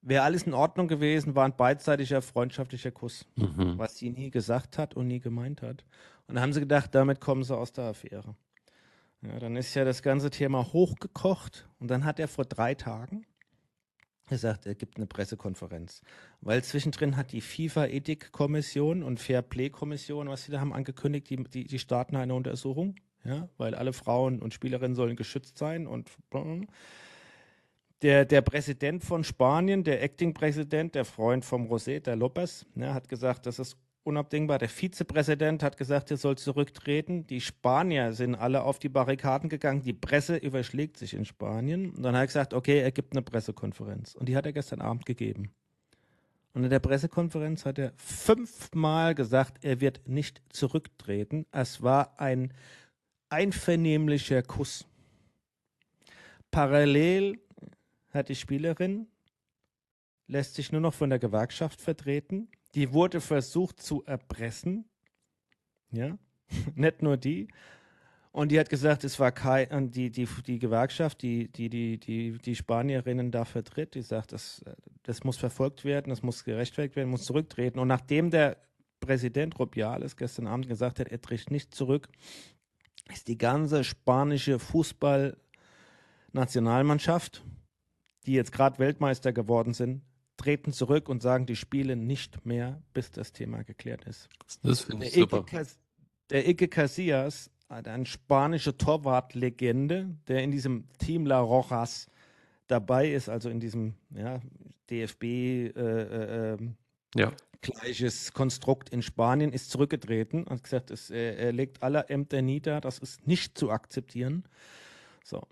Wäre alles in Ordnung gewesen, war ein beidseitiger freundschaftlicher Kuss, mhm. was sie nie gesagt hat und nie gemeint hat. Und da haben sie gedacht, damit kommen sie aus der Affäre. Ja, dann ist ja das ganze Thema hochgekocht und dann hat er vor drei Tagen gesagt, er gibt eine Pressekonferenz. Weil zwischendrin hat die FIFA-Ethikkommission und Fair-Play-Kommission, was sie da haben angekündigt, die, die, die starten eine Untersuchung, ja, weil alle Frauen und Spielerinnen sollen geschützt sein und der, der Präsident von Spanien, der Acting-Präsident, der Freund vom Rosé, der Lopez, ne, hat gesagt, das ist unabdingbar. Der Vizepräsident hat gesagt, er soll zurücktreten. Die Spanier sind alle auf die Barrikaden gegangen. Die Presse überschlägt sich in Spanien. Und dann hat er gesagt, okay, er gibt eine Pressekonferenz. Und die hat er gestern Abend gegeben. Und in der Pressekonferenz hat er fünfmal gesagt, er wird nicht zurücktreten. Es war ein einvernehmlicher Kuss. Parallel hat die Spielerin, lässt sich nur noch von der Gewerkschaft vertreten die wurde versucht zu erpressen. Ja, nicht nur die. Und die hat gesagt, es war kein, die, die, die Gewerkschaft, die, die, die, die, die Spanierinnen da vertritt, die sagt, das, das muss verfolgt werden, das muss gerechtfertigt werden, muss zurücktreten. Und nachdem der Präsident Rubiales gestern Abend gesagt hat, er tritt nicht zurück, ist die ganze spanische Fußballnationalmannschaft, die jetzt gerade Weltmeister geworden sind, treten zurück und sagen, die spielen nicht mehr, bis das Thema geklärt ist. Das finde ich super. Cas der Ike Casillas, eine spanische Torwartlegende, der in diesem Team La Rojas dabei ist, also in diesem ja, DFB äh, äh, ähm, ja. gleiches Konstrukt in Spanien, ist zurückgetreten und gesagt, es, er, er legt alle Ämter nieder, das ist nicht zu akzeptieren. So.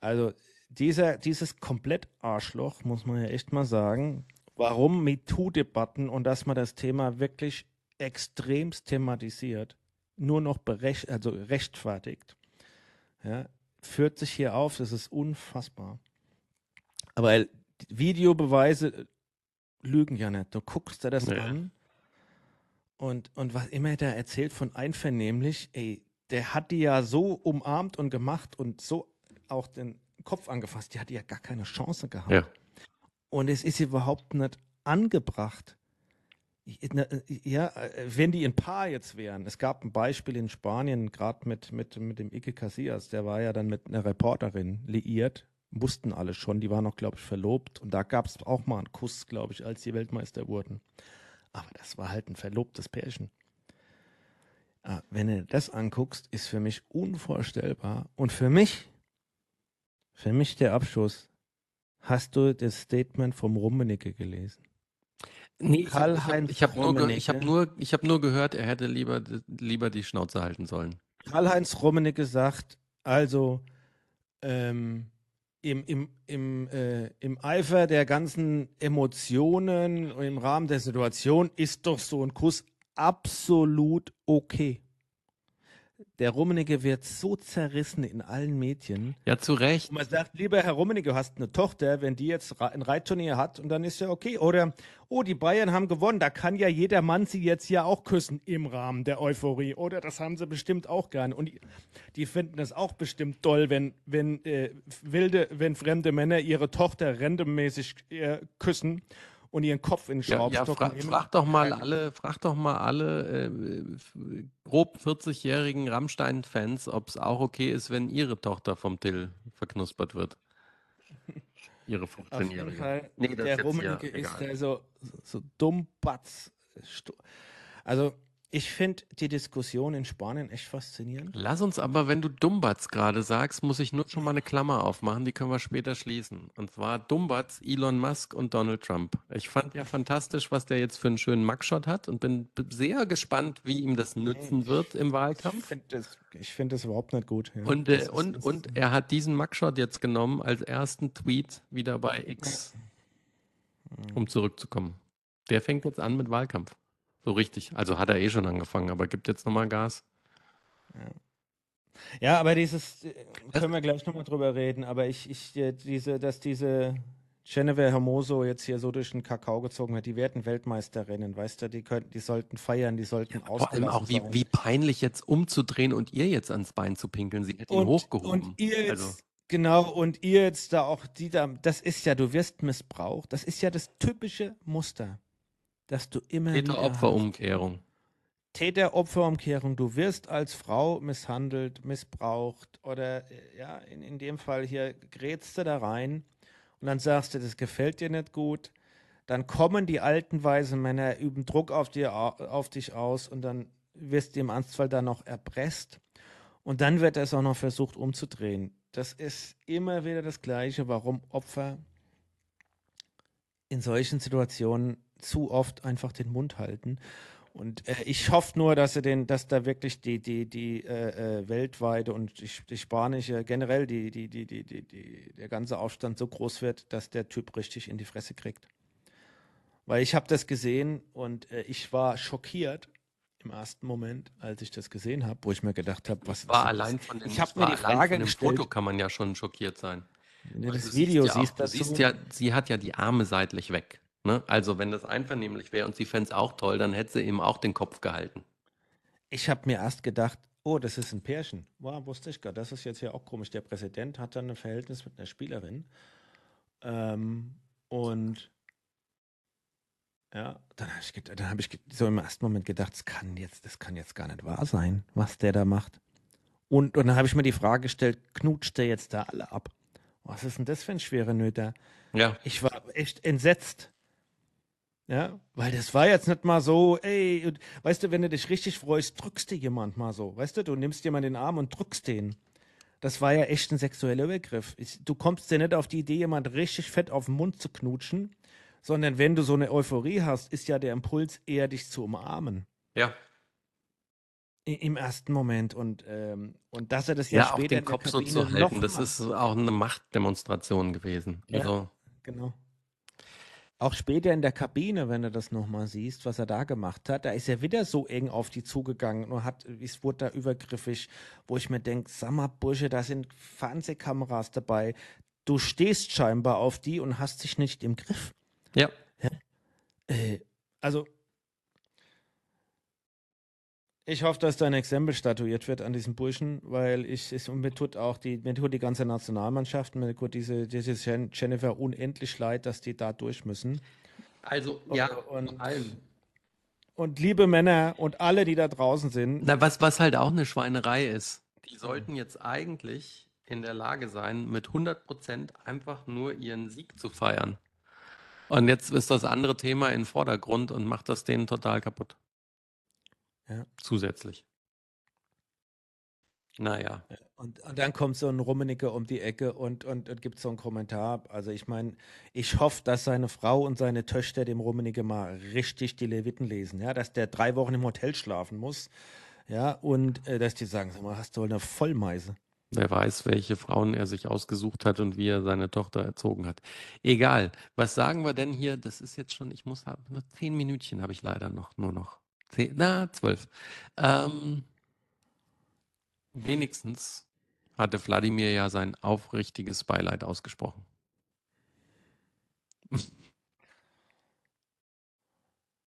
Also dieser, dieses komplett Arschloch, muss man ja echt mal sagen, warum MeToo-Debatten und dass man das Thema wirklich extremst thematisiert, nur noch berecht, also rechtfertigt, ja, führt sich hier auf, das ist unfassbar. Aber Videobeweise lügen ja nicht. Du guckst dir das Ja. an und, und was immer der erzählt von einvernehmlich, ey, der hat die ja so umarmt und gemacht und so auch den Kopf angefasst, die hat ja gar keine Chance gehabt. Ja. Und es ist überhaupt nicht angebracht. Ja, wenn die ein Paar jetzt wären. Es gab ein Beispiel in Spanien, gerade mit, mit, mit dem Ike Casillas, der war ja dann mit einer Reporterin liiert. Wussten alle schon, die waren auch, glaube ich, verlobt. Und da gab es auch mal einen Kuss, glaube ich, als die Weltmeister wurden. Aber das war halt ein verlobtes Pärchen. Ah, Wenn du das anguckst, ist für mich unvorstellbar. Und für mich, für mich der Abschluss, hast du das Statement vom Rummenigge gelesen? Nee, ich habe Karl-Heinz ich hab, nur, ich hab nur, ich hab nur gehört, er hätte lieber, lieber die Schnauze halten sollen. Karl-Heinz Rummenigge sagt, also ähm, im, im, im, äh, im Eifer der ganzen Emotionen und im Rahmen der Situation ist doch so ein Kuss absolut okay. Der Rummenigge wird so zerrissen in allen Medien. Ja, zu Recht. Und man sagt, lieber Herr Rummenigge, du hast eine Tochter, wenn die jetzt ein Reitturnier hat und dann ist ja okay. Oder, oh, die Bayern haben gewonnen, da kann ja jeder Mann sie jetzt ja auch küssen im Rahmen der Euphorie. Oder das haben sie bestimmt auch gern. Und die, die finden das auch bestimmt toll, wenn, wenn, äh, wilde, wenn fremde Männer ihre Tochter randommäßig äh, küssen und ihren Kopf in den Ja, ja Schraubstock fra frag doch mal alle, frag doch mal alle äh, grob 40-jährigen Rammstein-Fans, ob es auch okay ist, wenn ihre Tochter vom Till verknuspert wird. Ihre Auf jeden 15-jährige. Fall, Nee, der Rummenigge ist da so, dumm batz. Also, ich finde die Diskussion in Spanien echt faszinierend. Lass uns aber, wenn du Dumbatz gerade sagst, muss ich nur schon mal eine Klammer aufmachen, die können wir später schließen. Und zwar Dumbatz, Elon Musk und Donald Trump. Ich fand ja fantastisch, was der jetzt für einen schönen Mugshot hat und bin sehr gespannt, wie ihm das nützen wird im Ich Wahlkampf. finde das, ich find das überhaupt nicht gut. Ja. Und, äh, ist- und, das und er hat diesen Mugshot jetzt genommen als ersten Tweet wieder bei X, um zurückzukommen. Der fängt jetzt an mit Wahlkampf. So richtig. Also hat er eh schon angefangen, aber gibt jetzt nochmal Gas. Ja, aber dieses, äh, können wir gleich nochmal drüber reden, aber ich, ich, äh, diese, dass diese Jennifer Hermoso jetzt hier so durch den Kakao gezogen hat, die werden Weltmeisterinnen, weißt du, die könnten, die sollten feiern, die sollten Vor allem auch, wie, sein. wie peinlich jetzt umzudrehen und ihr jetzt ans Bein zu pinkeln. Sie hätte ihn hochgehoben. und ihr jetzt, also, genau, und ihr jetzt da auch, die da, das ist ja, du wirst missbraucht, das ist ja das typische Muster, dass du immer. Täter-Opfer-Umkehrung. Täter-Opfer-Umkehrung. Du wirst als Frau misshandelt, missbraucht oder äh, ja, in, in dem Fall hier grätst du da rein und dann sagst du, das gefällt dir nicht gut. Dann kommen die alten weisen Männer, üben Druck auf, dir, au- auf dich aus und dann wirst du im Ernstfall dann noch erpresst. Und dann wird es auch noch versucht umzudrehen. Das ist immer wieder das Gleiche, warum Opfer in solchen Situationen zu oft einfach den Mund halten. Und äh, ich hoffe nur, dass sie den, dass da wirklich die, die, die äh, äh, weltweite und die, die spanische, generell die, die, die, die, die, die, der ganze Aufstand so groß wird, dass der Typ richtig in die Fresse kriegt. Weil ich habe das gesehen und äh, ich war schockiert im ersten Moment, als ich das gesehen habe, wo ich mir gedacht habe, was War allein von dem, Ich habe mir die Frage von dem gestellt, Foto kann man ja schon schockiert sein. wenn du das Video siehst ja, auch, siehst, du dazu, siehst ja, sie hat ja die Arme seitlich weg. Ne? Also wenn das einvernehmlich wäre und sie fände es auch toll, dann hätte sie ihm auch den Kopf gehalten. Ich habe mir erst gedacht, oh, das ist ein Pärchen. Wow, wusste ich gar. Das ist jetzt ja auch komisch. Der Präsident hat dann ein Verhältnis mit einer Spielerin. Ähm, und ja, dann habe ich, dann hab ich so im ersten Moment gedacht, das kann jetzt, das kann jetzt gar nicht wahr sein, was der da macht. Und, und dann habe ich mir die Frage gestellt, knutscht der jetzt da alle ab? Was ist denn das für ein schwerer Nöter? Ja, Ich war echt entsetzt. Ja, weil das war jetzt nicht mal so, ey, und, weißt du, wenn du dich richtig freust, drückst du jemand mal so. Weißt du, du nimmst jemand den Arm und drückst den. Das war ja echt ein sexueller Übergriff. Ich, du kommst ja nicht auf die Idee, jemand richtig fett auf den Mund zu knutschen, sondern wenn du so eine Euphorie hast, ist ja der Impuls eher, dich zu umarmen. ja. I- Im ersten Moment. Und, ähm, und dass er das ja, Ja, auch später den in der Kopf so zu halten, das ist auch eine Machtdemonstration gewesen. Ja. Also, Genau. Auch später in der Kabine, wenn du das nochmal siehst, was er da gemacht hat, da ist er wieder so eng auf die zugegangen und hat, es wurde da übergriffig, wo ich mir denke, sag mal, Bursche, da sind Fernsehkameras dabei. Du stehst scheinbar auf die und hast dich nicht im Griff. ja. Äh, also, ich hoffe, dass da ein Exempel statuiert wird an diesem Burschen, weil ich es und mir tut auch die, mir tut die ganze Nationalmannschaft, mir tut diese, diese Jen- Jennifer unendlich leid, dass die da durch müssen. Also, ja, und und- Und liebe Männer und alle, die da draußen sind, Na, was, was halt auch eine Schweinerei ist, die sollten jetzt eigentlich in der Lage sein, mit 100% einfach nur ihren Sieg zu feiern. Und jetzt ist das andere Thema in den Vordergrund und macht das denen total kaputt. Ja. Zusätzlich. Naja. Und, und dann kommt so ein Rummenigge um die Ecke und, und, und gibt so einen Kommentar. Also ich meine, ich hoffe, dass seine Frau und seine Töchter dem Rummenigge mal richtig die Leviten lesen, ja, dass der drei Wochen im Hotel schlafen muss, ja, und äh, dass die sagen, sag mal, hast du wohl eine Vollmeise. Wer weiß, welche Frauen er sich ausgesucht hat und wie er seine Tochter erzogen hat. Egal. Was sagen wir denn hier? Das ist jetzt schon, ich muss haben, nur zehn Minütchen habe ich leider noch, nur noch. Zehn, na, zwölf. Ähm, wenigstens hatte Wladimir ja sein aufrichtiges Beileid ausgesprochen.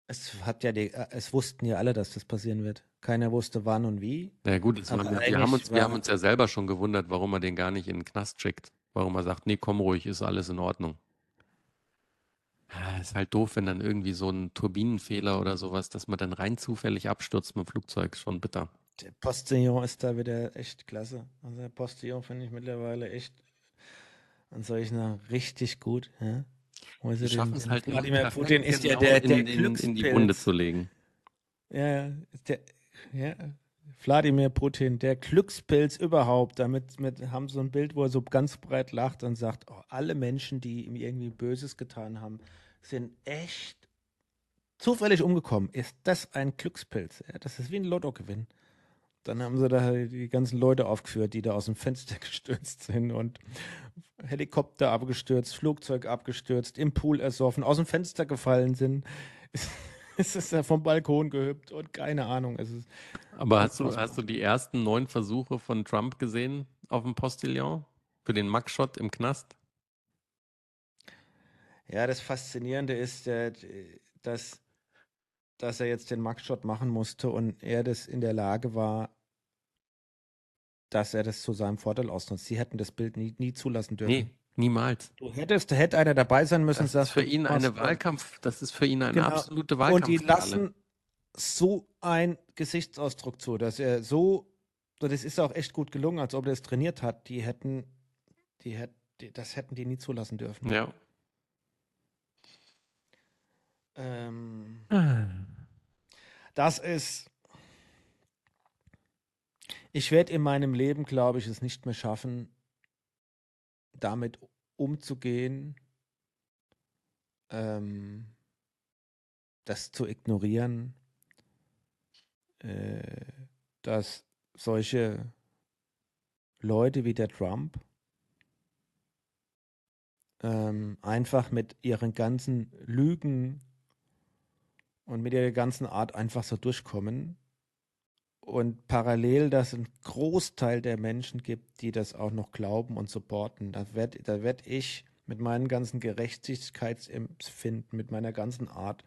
Es hat ja die, äh, es wussten ja alle, dass das passieren wird. Keiner wusste wann und wie. Na gut, jetzt Aber waren wir, haben uns, wir haben uns ja selber schon gewundert, warum er den gar nicht in den Knast schickt. Warum er sagt, nee, komm ruhig, ist alles in Ordnung. Ja, Ist halt doof, wenn dann irgendwie so ein Turbinenfehler oder sowas, dass man dann rein zufällig abstürzt mit dem Flugzeug, ist schon bitter. Der Postillon ist da wieder echt klasse. Also der Postillon finde ich mittlerweile echt an solchen richtig gut. Ja? Die den- schaffen es halt immer Wladimir Putin ist ja genau der, in, der in, in die Glückspilz. Wunde zu legen. Ja, der, ja, Wladimir Putin, der Glückspilz überhaupt. Damit mit, haben so ein Bild, wo er so ganz breit lacht und sagt, oh, alle Menschen, die ihm irgendwie Böses getan haben, sind echt zufällig umgekommen. Ist das ein Glückspilz? Ja, das ist wie ein Lottogewinn. Dann haben sie da die ganzen Leute aufgeführt, die da aus dem Fenster gestürzt sind und Helikopter abgestürzt, Flugzeug abgestürzt, im Pool ersoffen, aus dem Fenster gefallen sind. Es ist ja vom Balkon gehüpft und keine Ahnung. Es ist, Aber hast du, hast du die ersten neun Versuche von Trump gesehen auf dem Postillon? Für den Mugshot im Knast? ja, das Faszinierende ist, äh, dass, dass er jetzt den Mugshot machen musste und er das in der Lage war, dass er das zu seinem Vorteil ausnutzt. Sie hätten das Bild nie, nie zulassen dürfen. Nee, niemals. Du hättest, da hätte einer dabei sein müssen, Das und ist für ihn eine Wahlkampf, das ist für ihn eine Genau. absolute Und die lassen so einen Gesichtsausdruck zu, dass er so, das ist auch echt gut gelungen, als ob er es trainiert hat. Die hätten, die hätten, das hätten die nie zulassen dürfen. Ja. Ähm, Ah. das ist, ich werde in meinem Leben, glaube ich, es nicht mehr schaffen, damit umzugehen, ähm, das zu ignorieren, äh, dass solche Leute wie der Trump ähm, einfach mit ihren ganzen Lügen und mit ihrer ganzen Art einfach so durchkommen und parallel, dass ein Großteil der Menschen gibt, die das auch noch glauben und supporten. Da werde da werd ich mit meinen ganzen Gerechtigkeitsempfinden, mit meiner ganzen Art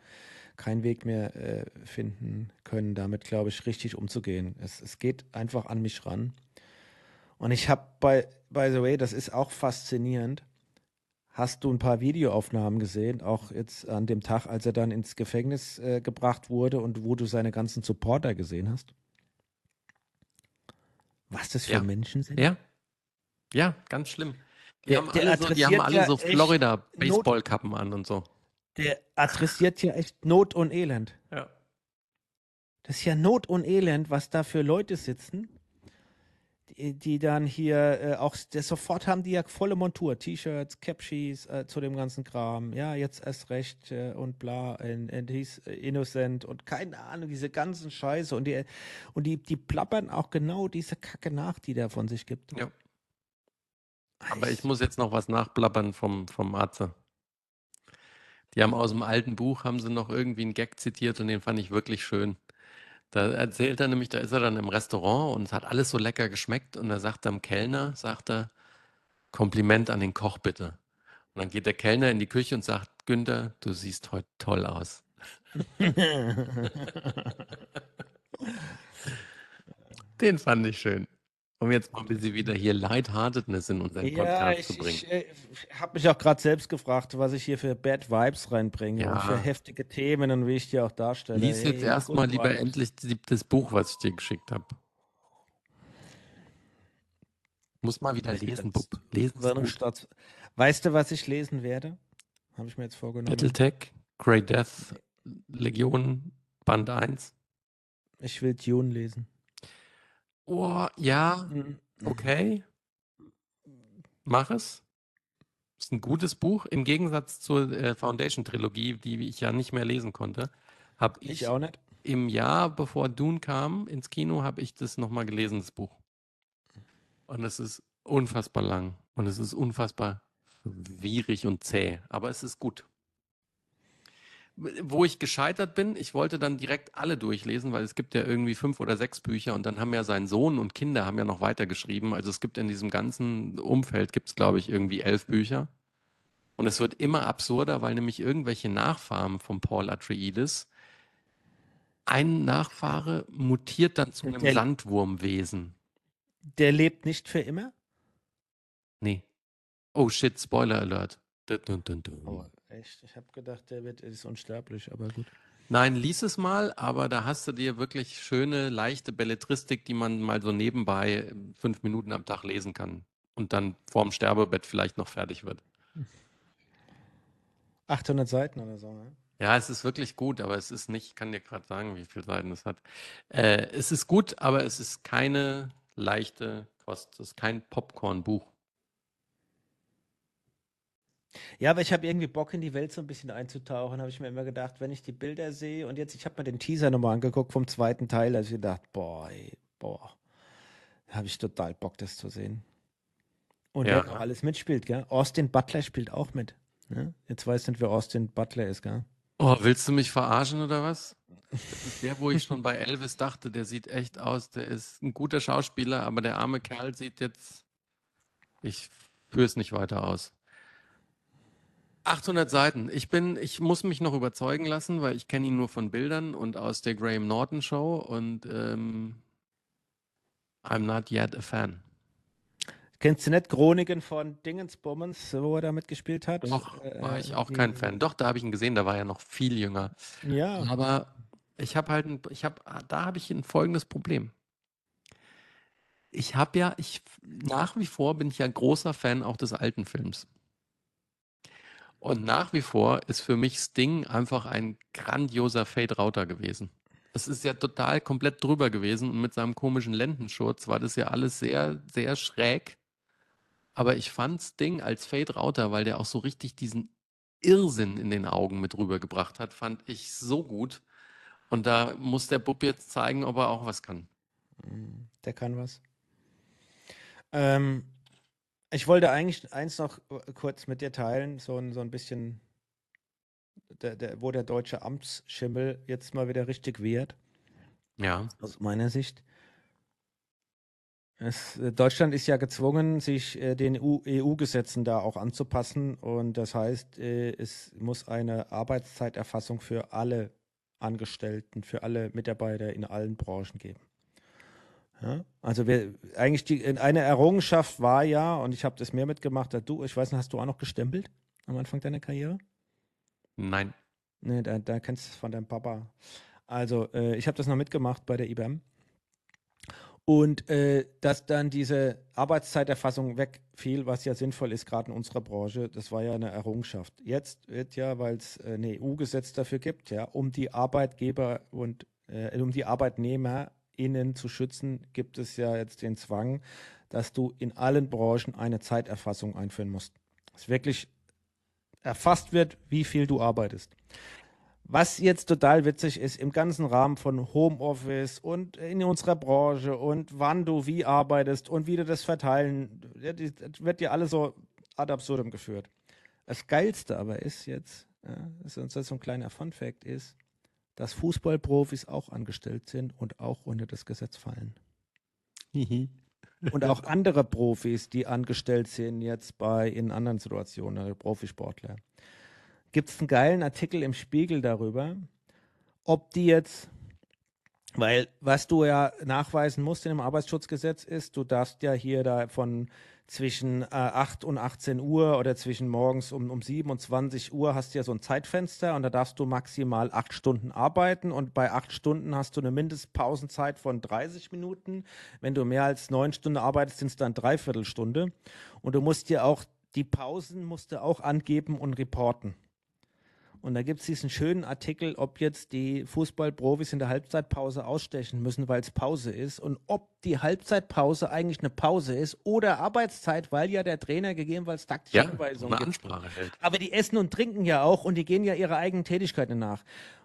keinen Weg mehr äh, finden können, damit, glaube ich, richtig umzugehen. Es, es geht einfach an mich ran. Und ich habe bei, by the way, das ist auch faszinierend. Hast du ein paar Videoaufnahmen gesehen, auch jetzt an dem Tag, als er dann ins Gefängnis äh, gebracht wurde und wo du seine ganzen Supporter gesehen hast? Was das für Ja. Menschen sind? Ja. Ja, ganz schlimm. Die Der- haben der alle so, die haben alle ja so Florida-Baseballkappen an und so. Der adressiert ja echt Not und Elend. Ja. Das ist ja Not und Elend, was da für Leute sitzen, die, die dann hier äh, auch, der, sofort haben die ja volle Montur, T-Shirts, Capshees äh, zu dem ganzen Kram. Ja, jetzt erst recht äh, und bla, and, and he's innocent und keine Ahnung, diese ganzen Scheiße. Und die, und die, die plappern auch genau diese Kacke nach, die der von sich gibt. Ja. Aber ich muss jetzt noch was nachplappern vom, vom Atze. Die haben aus dem alten Buch, haben sie noch irgendwie einen Gag zitiert und den fand ich wirklich schön. Da erzählt er nämlich, da ist er dann im Restaurant und es hat alles so lecker geschmeckt und da sagt er am Kellner, sagt er, Kompliment an den Koch bitte. Und dann geht der Kellner in die Küche und sagt, Günther, du siehst heute toll aus. Den fand ich schön. Um jetzt mal ein bisschen wieder hier Lightheartedness in unseren Ja, Podcast ich, zu bringen. ich äh, habe mich auch gerade selbst gefragt, was ich hier für Bad Vibes reinbringe und Ja. für heftige Themen und wie ich die auch darstelle. Lies jetzt Hey, erstmal good lieber vibes. endlich das Buch, was ich dir geschickt habe. Muss mal wieder lesen, Bub. Lesen. Weißt du, was ich lesen werde? Habe ich mir jetzt vorgenommen. Battletech, Grey Death, Legion, Band 1. Ich will Dune lesen. Oh, ja, Mhm. okay. Mach es. Ist ein gutes Buch. Im Gegensatz zur äh, Foundation-Trilogie, die ich ja nicht mehr lesen konnte, habe ich, Ich auch nicht. im Jahr, bevor Dune kam ins Kino, habe ich das nochmal gelesen, das Buch. Und es ist unfassbar lang. Und es ist unfassbar schwierig und zäh. Aber es ist gut. Wo ich gescheitert bin, ich wollte dann direkt alle durchlesen, weil es gibt ja irgendwie fünf oder sechs Bücher und dann haben ja sein Sohn und Kinder haben ja noch weitergeschrieben. Also es gibt in diesem ganzen Umfeld, gibt es glaube ich irgendwie elf Bücher. Und es wird immer absurder, weil nämlich irgendwelche Nachfahren von Paul Atreides, ein Nachfahre mutiert dann zu einem Der- Sandwurmwesen. Der lebt nicht für immer? Nee. Oh shit, Spoiler Alert. Dun, dun, dun. Oh, echt? Ich habe gedacht, der wird, ist unsterblich, aber gut. Nein, lies es mal, aber da hast du dir wirklich schöne, leichte Belletristik, die man mal so nebenbei äh, fünf Minuten am Tag lesen kann und dann vorm Sterbebett vielleicht noch fertig wird. 800 Seiten oder so, ne? Ja, es ist wirklich gut, aber es ist nicht, ich kann dir gerade sagen, wie viele Seiten es hat. Äh, es ist gut, aber es ist keine leichte Kost. Es ist kein Popcorn-Buch. Ja, aber ich habe irgendwie Bock in die Welt so ein bisschen einzutauchen, habe ich mir immer gedacht, wenn ich die Bilder sehe und jetzt, ich habe mir den Teaser nochmal angeguckt vom zweiten Teil, also ich gedacht, boah, ey, boah, da habe ich total Bock, das zu sehen. Und Ja. wer alles mitspielt, gell? Austin Butler spielt auch mit. Ne? Jetzt weiß nicht, wer Austin Butler ist, gell? Oh, willst du mich verarschen oder was? Das ist der, wo ich schon bei Elvis dachte, der sieht echt aus, der ist ein guter Schauspieler, aber der arme Kerl sieht jetzt, ich führe es nicht weiter aus. 800 Seiten. Ich bin, ich muss mich noch überzeugen lassen, weil ich kenne ihn nur von Bildern und aus der Graham Norton Show und ähm, I'm not yet a fan. Kennst du nicht Chroniken von Dingensbummens, wo er da mitgespielt hat? Doch, war Äh, ich auch kein Fan. Doch, da habe ich ihn gesehen, da war er noch viel jünger. Ja, Aber ich habe halt, ein, ich habe, da habe ich ein folgendes Problem. Ich habe ja, ich nach wie vor bin ich ja großer Fan auch des alten Films. Und nach wie vor ist für mich Sting einfach ein grandioser Fade Rauter gewesen. Es ist ja total komplett drüber gewesen und mit seinem komischen Lendenschurz war das ja alles sehr, sehr schräg. Aber ich fand Sting als Fade Rauter, weil der auch so richtig diesen Irrsinn in den Augen mit rübergebracht hat, fand ich so gut. Und da muss der Bub jetzt zeigen, ob er auch was kann. Mm, Der kann was. Ähm, ich wollte eigentlich eins noch äh, kurz mit dir teilen, so ein, so ein bisschen, der, der, wo der deutsche Amtsschimmel jetzt mal wieder richtig wehrt, Ja. aus meiner Sicht. Es, äh, Deutschland ist ja gezwungen, sich äh, den EU-Gesetzen da auch anzupassen. Und das heißt, äh, es muss eine Arbeitszeiterfassung für alle Angestellten, für alle Mitarbeiter in allen Branchen geben. Ja? Also wir, eigentlich die, eine Errungenschaft war ja, und ich habe das mehr mitgemacht als du, ich weiß nicht, hast du auch noch gestempelt am Anfang deiner Karriere? Nein. Nee, da, da kennst du es von deinem Papa. Also, äh, ich habe das noch mitgemacht bei der IBM. Und äh, dass dann diese Arbeitszeiterfassung wegfiel, was ja sinnvoll ist, gerade in unserer Branche, das war ja eine Errungenschaft. Jetzt wird ja, weil es äh, ein EU-Gesetz dafür gibt, ja, um die Arbeitgeber und äh, um die ArbeitnehmerInnen zu schützen, gibt es ja jetzt den Zwang, dass du in allen Branchen eine Zeiterfassung einführen musst. Dass wirklich erfasst wird, wie viel du arbeitest. Was jetzt total witzig ist, im ganzen Rahmen von Homeoffice und in unserer Branche und wann du wie arbeitest und wie du das verteilen, das wird dir alles so ad absurdum geführt. Das Geilste aber ist jetzt, ja, das ist so ein kleiner Fun-Fact ist, dass Fußballprofis auch angestellt sind und auch unter das Gesetz fallen. Und auch andere Profis, die angestellt sind jetzt bei in anderen Situationen, also Profisportler. gibt es einen geilen Artikel im Spiegel darüber, ob die jetzt, weil was du ja nachweisen musst in dem Arbeitsschutzgesetz ist, du darfst ja hier da von zwischen äh, 8 und 18 Uhr oder zwischen morgens um, um 7 und 20 Uhr hast du ja so ein Zeitfenster und da darfst du maximal 8 Stunden arbeiten und bei 8 Stunden hast du eine Mindestpausenzeit von 30 Minuten. Wenn du mehr als 9 Stunden arbeitest, sind es dann Dreiviertelstunde. Und du musst dir auch, die Pausen musst du auch angeben und reporten. Und da gibt es diesen schönen Artikel, ob jetzt die Fußballprofis in der Halbzeitpause ausstechen müssen, weil es Pause ist und ob die Halbzeitpause eigentlich eine Pause ist oder Arbeitszeit, weil ja der Trainer gegebenenfalls taktische Ja, Hinweisungen eine gibt. Ansprache hält. Aber die essen und trinken ja auch und die gehen ja ihrer eigenen Tätigkeiten nach.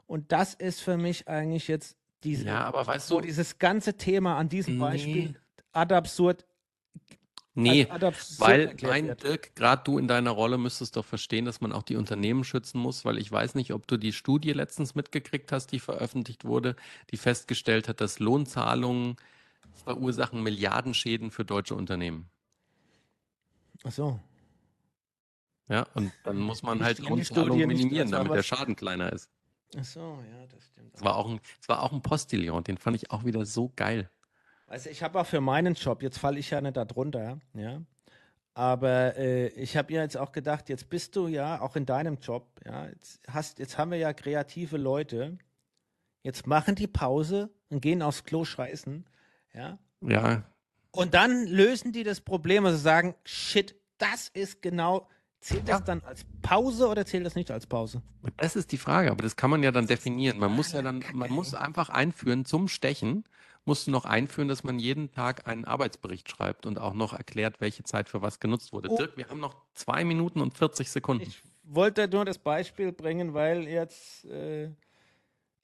Und das ist für mich eigentlich jetzt diese, Ja, aber weißt du, dieses ganze Thema an diesem Nee. Beispiel ad absurd, nee, weil, nein. Dirk, gerade du in deiner Rolle müsstest doch verstehen, dass man auch die Unternehmen schützen muss, weil ich weiß nicht, ob du die Studie letztens mitgekriegt hast, die veröffentlicht wurde, die festgestellt hat, dass Lohnzahlungen verursachen Milliardenschäden für deutsche Unternehmen. Ach so. Ja, und dann muss man Ich halt Lohnzahlungen minimieren, damit der Schaden kleiner ist. Ach so, ja, das stimmt. Es war auch ein, es war auch ein Postillon, den fand ich auch wieder so geil. Also ich habe auch für meinen Job, jetzt falle ich ja nicht da drunter, ja. Aber äh, ich habe ja jetzt auch gedacht, jetzt bist du ja auch in deinem Job, ja, jetzt hast, jetzt haben wir ja kreative Leute, jetzt machen die Pause und gehen aufs Klo scheißen, ja. Ja, Und dann lösen die das Problem, also sagen, shit, das ist genau, zählt das Ja. dann als Pause oder zählt das nicht als Pause? Das ist die Frage, aber das kann man ja dann definieren. Man muss ja dann, man muss einfach einführen, zum Stechen musst du noch einführen, dass man jeden Tag einen Arbeitsbericht schreibt und auch noch erklärt, welche Zeit für was genutzt wurde. Oh. Dirk, wir haben noch zwei Minuten und 40 Sekunden. Ich wollte nur das Beispiel bringen, weil jetzt äh,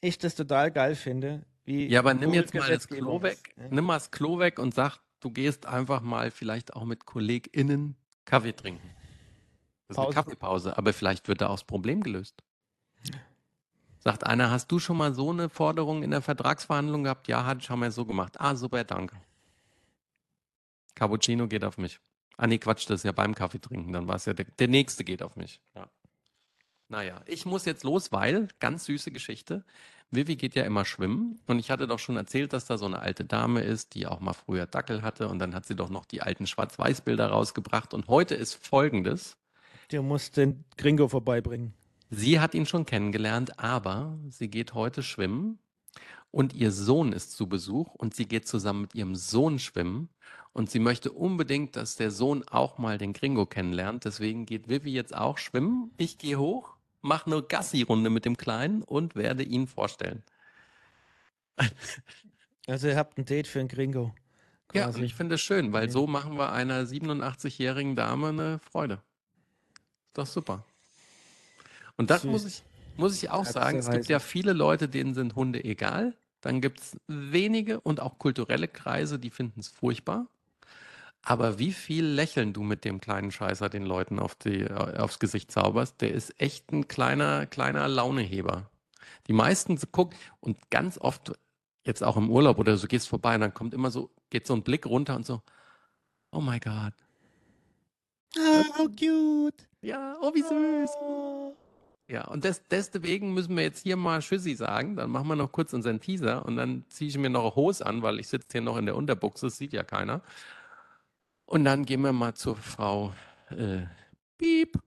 ich das total geil finde. Wie ja, aber nimm jetzt mal das Klo weg, ist, ja. nimm mal das Klo weg und sag, du gehst einfach mal vielleicht auch mit KollegInnen Kaffee trinken. Das ist eine Pause. Kaffeepause, aber vielleicht wird da auch das Problem gelöst. Sagt einer, hast du schon mal so eine Forderung in der Vertragsverhandlung gehabt? Ja, hat, haben wir so gemacht. Ah, super, danke. Cappuccino geht auf mich. Ah, nee, Quatsch, das ist ja beim Kaffee trinken. Dann war es ja der, der nächste geht auf mich. Ja. Naja, ich muss jetzt los, weil, ganz süße Geschichte, Vivi geht ja immer schwimmen und ich hatte doch schon erzählt, dass da so eine alte Dame ist, die auch mal früher Dackel hatte und dann hat sie doch noch die alten Schwarz-Weiß-Bilder rausgebracht und heute ist folgendes. Du musst den Gringo vorbeibringen. Sie hat ihn schon kennengelernt, aber sie geht heute schwimmen und ihr Sohn ist zu Besuch und sie geht zusammen mit ihrem Sohn schwimmen und sie möchte unbedingt, dass der Sohn auch mal den Gringo kennenlernt. Deswegen geht Vivi jetzt auch schwimmen. Ich gehe hoch, mache eine Gassi-Runde mit dem Kleinen und werde ihn vorstellen. Also ihr habt ein Date für einen Gringo. Ja, quasi. und ich finde es schön, weil Ja. so machen wir einer 87-jährigen Dame eine Freude. Ist doch super. Und das Süß. muss ich, muss ich auch sagen, es gibt ja viele Leute, denen sind Hunde egal. Dann gibt es wenige und auch kulturelle Kreise, die finden es furchtbar. Aber wie viel Lächeln du mit dem kleinen Scheißer den Leuten auf die, äh, aufs Gesicht zauberst, der ist echt ein kleiner, kleiner Launeheber. Die meisten gucken und ganz oft, jetzt auch im Urlaub oder so, gehst vorbei und dann kommt immer so, geht so ein Blick runter und so, oh my God. Ah, how cute. Ja, oh wie süß. Ja, und des, deswegen müssen wir jetzt hier mal Tschüssi sagen. Dann machen wir noch kurz unseren Teaser und dann ziehe ich mir noch eine Hose an, weil ich sitze hier noch in der Unterbuchse, das sieht ja keiner. Und dann gehen wir mal zur Frau äh, Piep.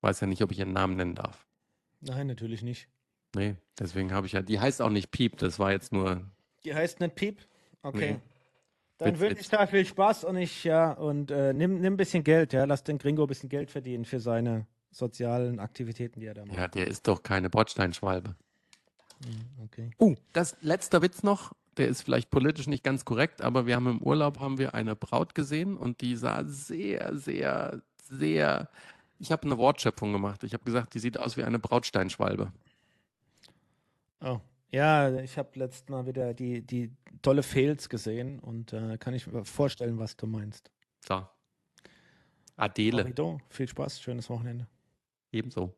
Weiß ja nicht, ob ich ihren Namen nennen darf. Nein, natürlich nicht. Nee, deswegen habe ich ja, die heißt auch nicht Piep, das war jetzt nur, Die heißt nicht Piep? Okay. Nee. Dann wünsche ich da viel Spaß und ich, ja, und äh, nimm, nimm ein bisschen Geld, ja. Lass den Gringo ein bisschen Geld verdienen für seine sozialen Aktivitäten, die er da macht. ja, der ist doch keine Bordsteinschwalbe. Mhm, Okay. Uh, das letzter Witz noch, der ist vielleicht politisch nicht ganz korrekt, aber wir haben im Urlaub haben wir eine Braut gesehen und die sah sehr, sehr, sehr. Ich habe eine Wortschöpfung gemacht. Ich habe gesagt, die sieht aus wie eine Brautsteinschwalbe. Oh. Ja, ich habe letztes Mal wieder die, die tolle Fails gesehen und äh, kann ich mir vorstellen, was du meinst. So. Adele, Marido, viel Spaß, schönes Wochenende. ebenso.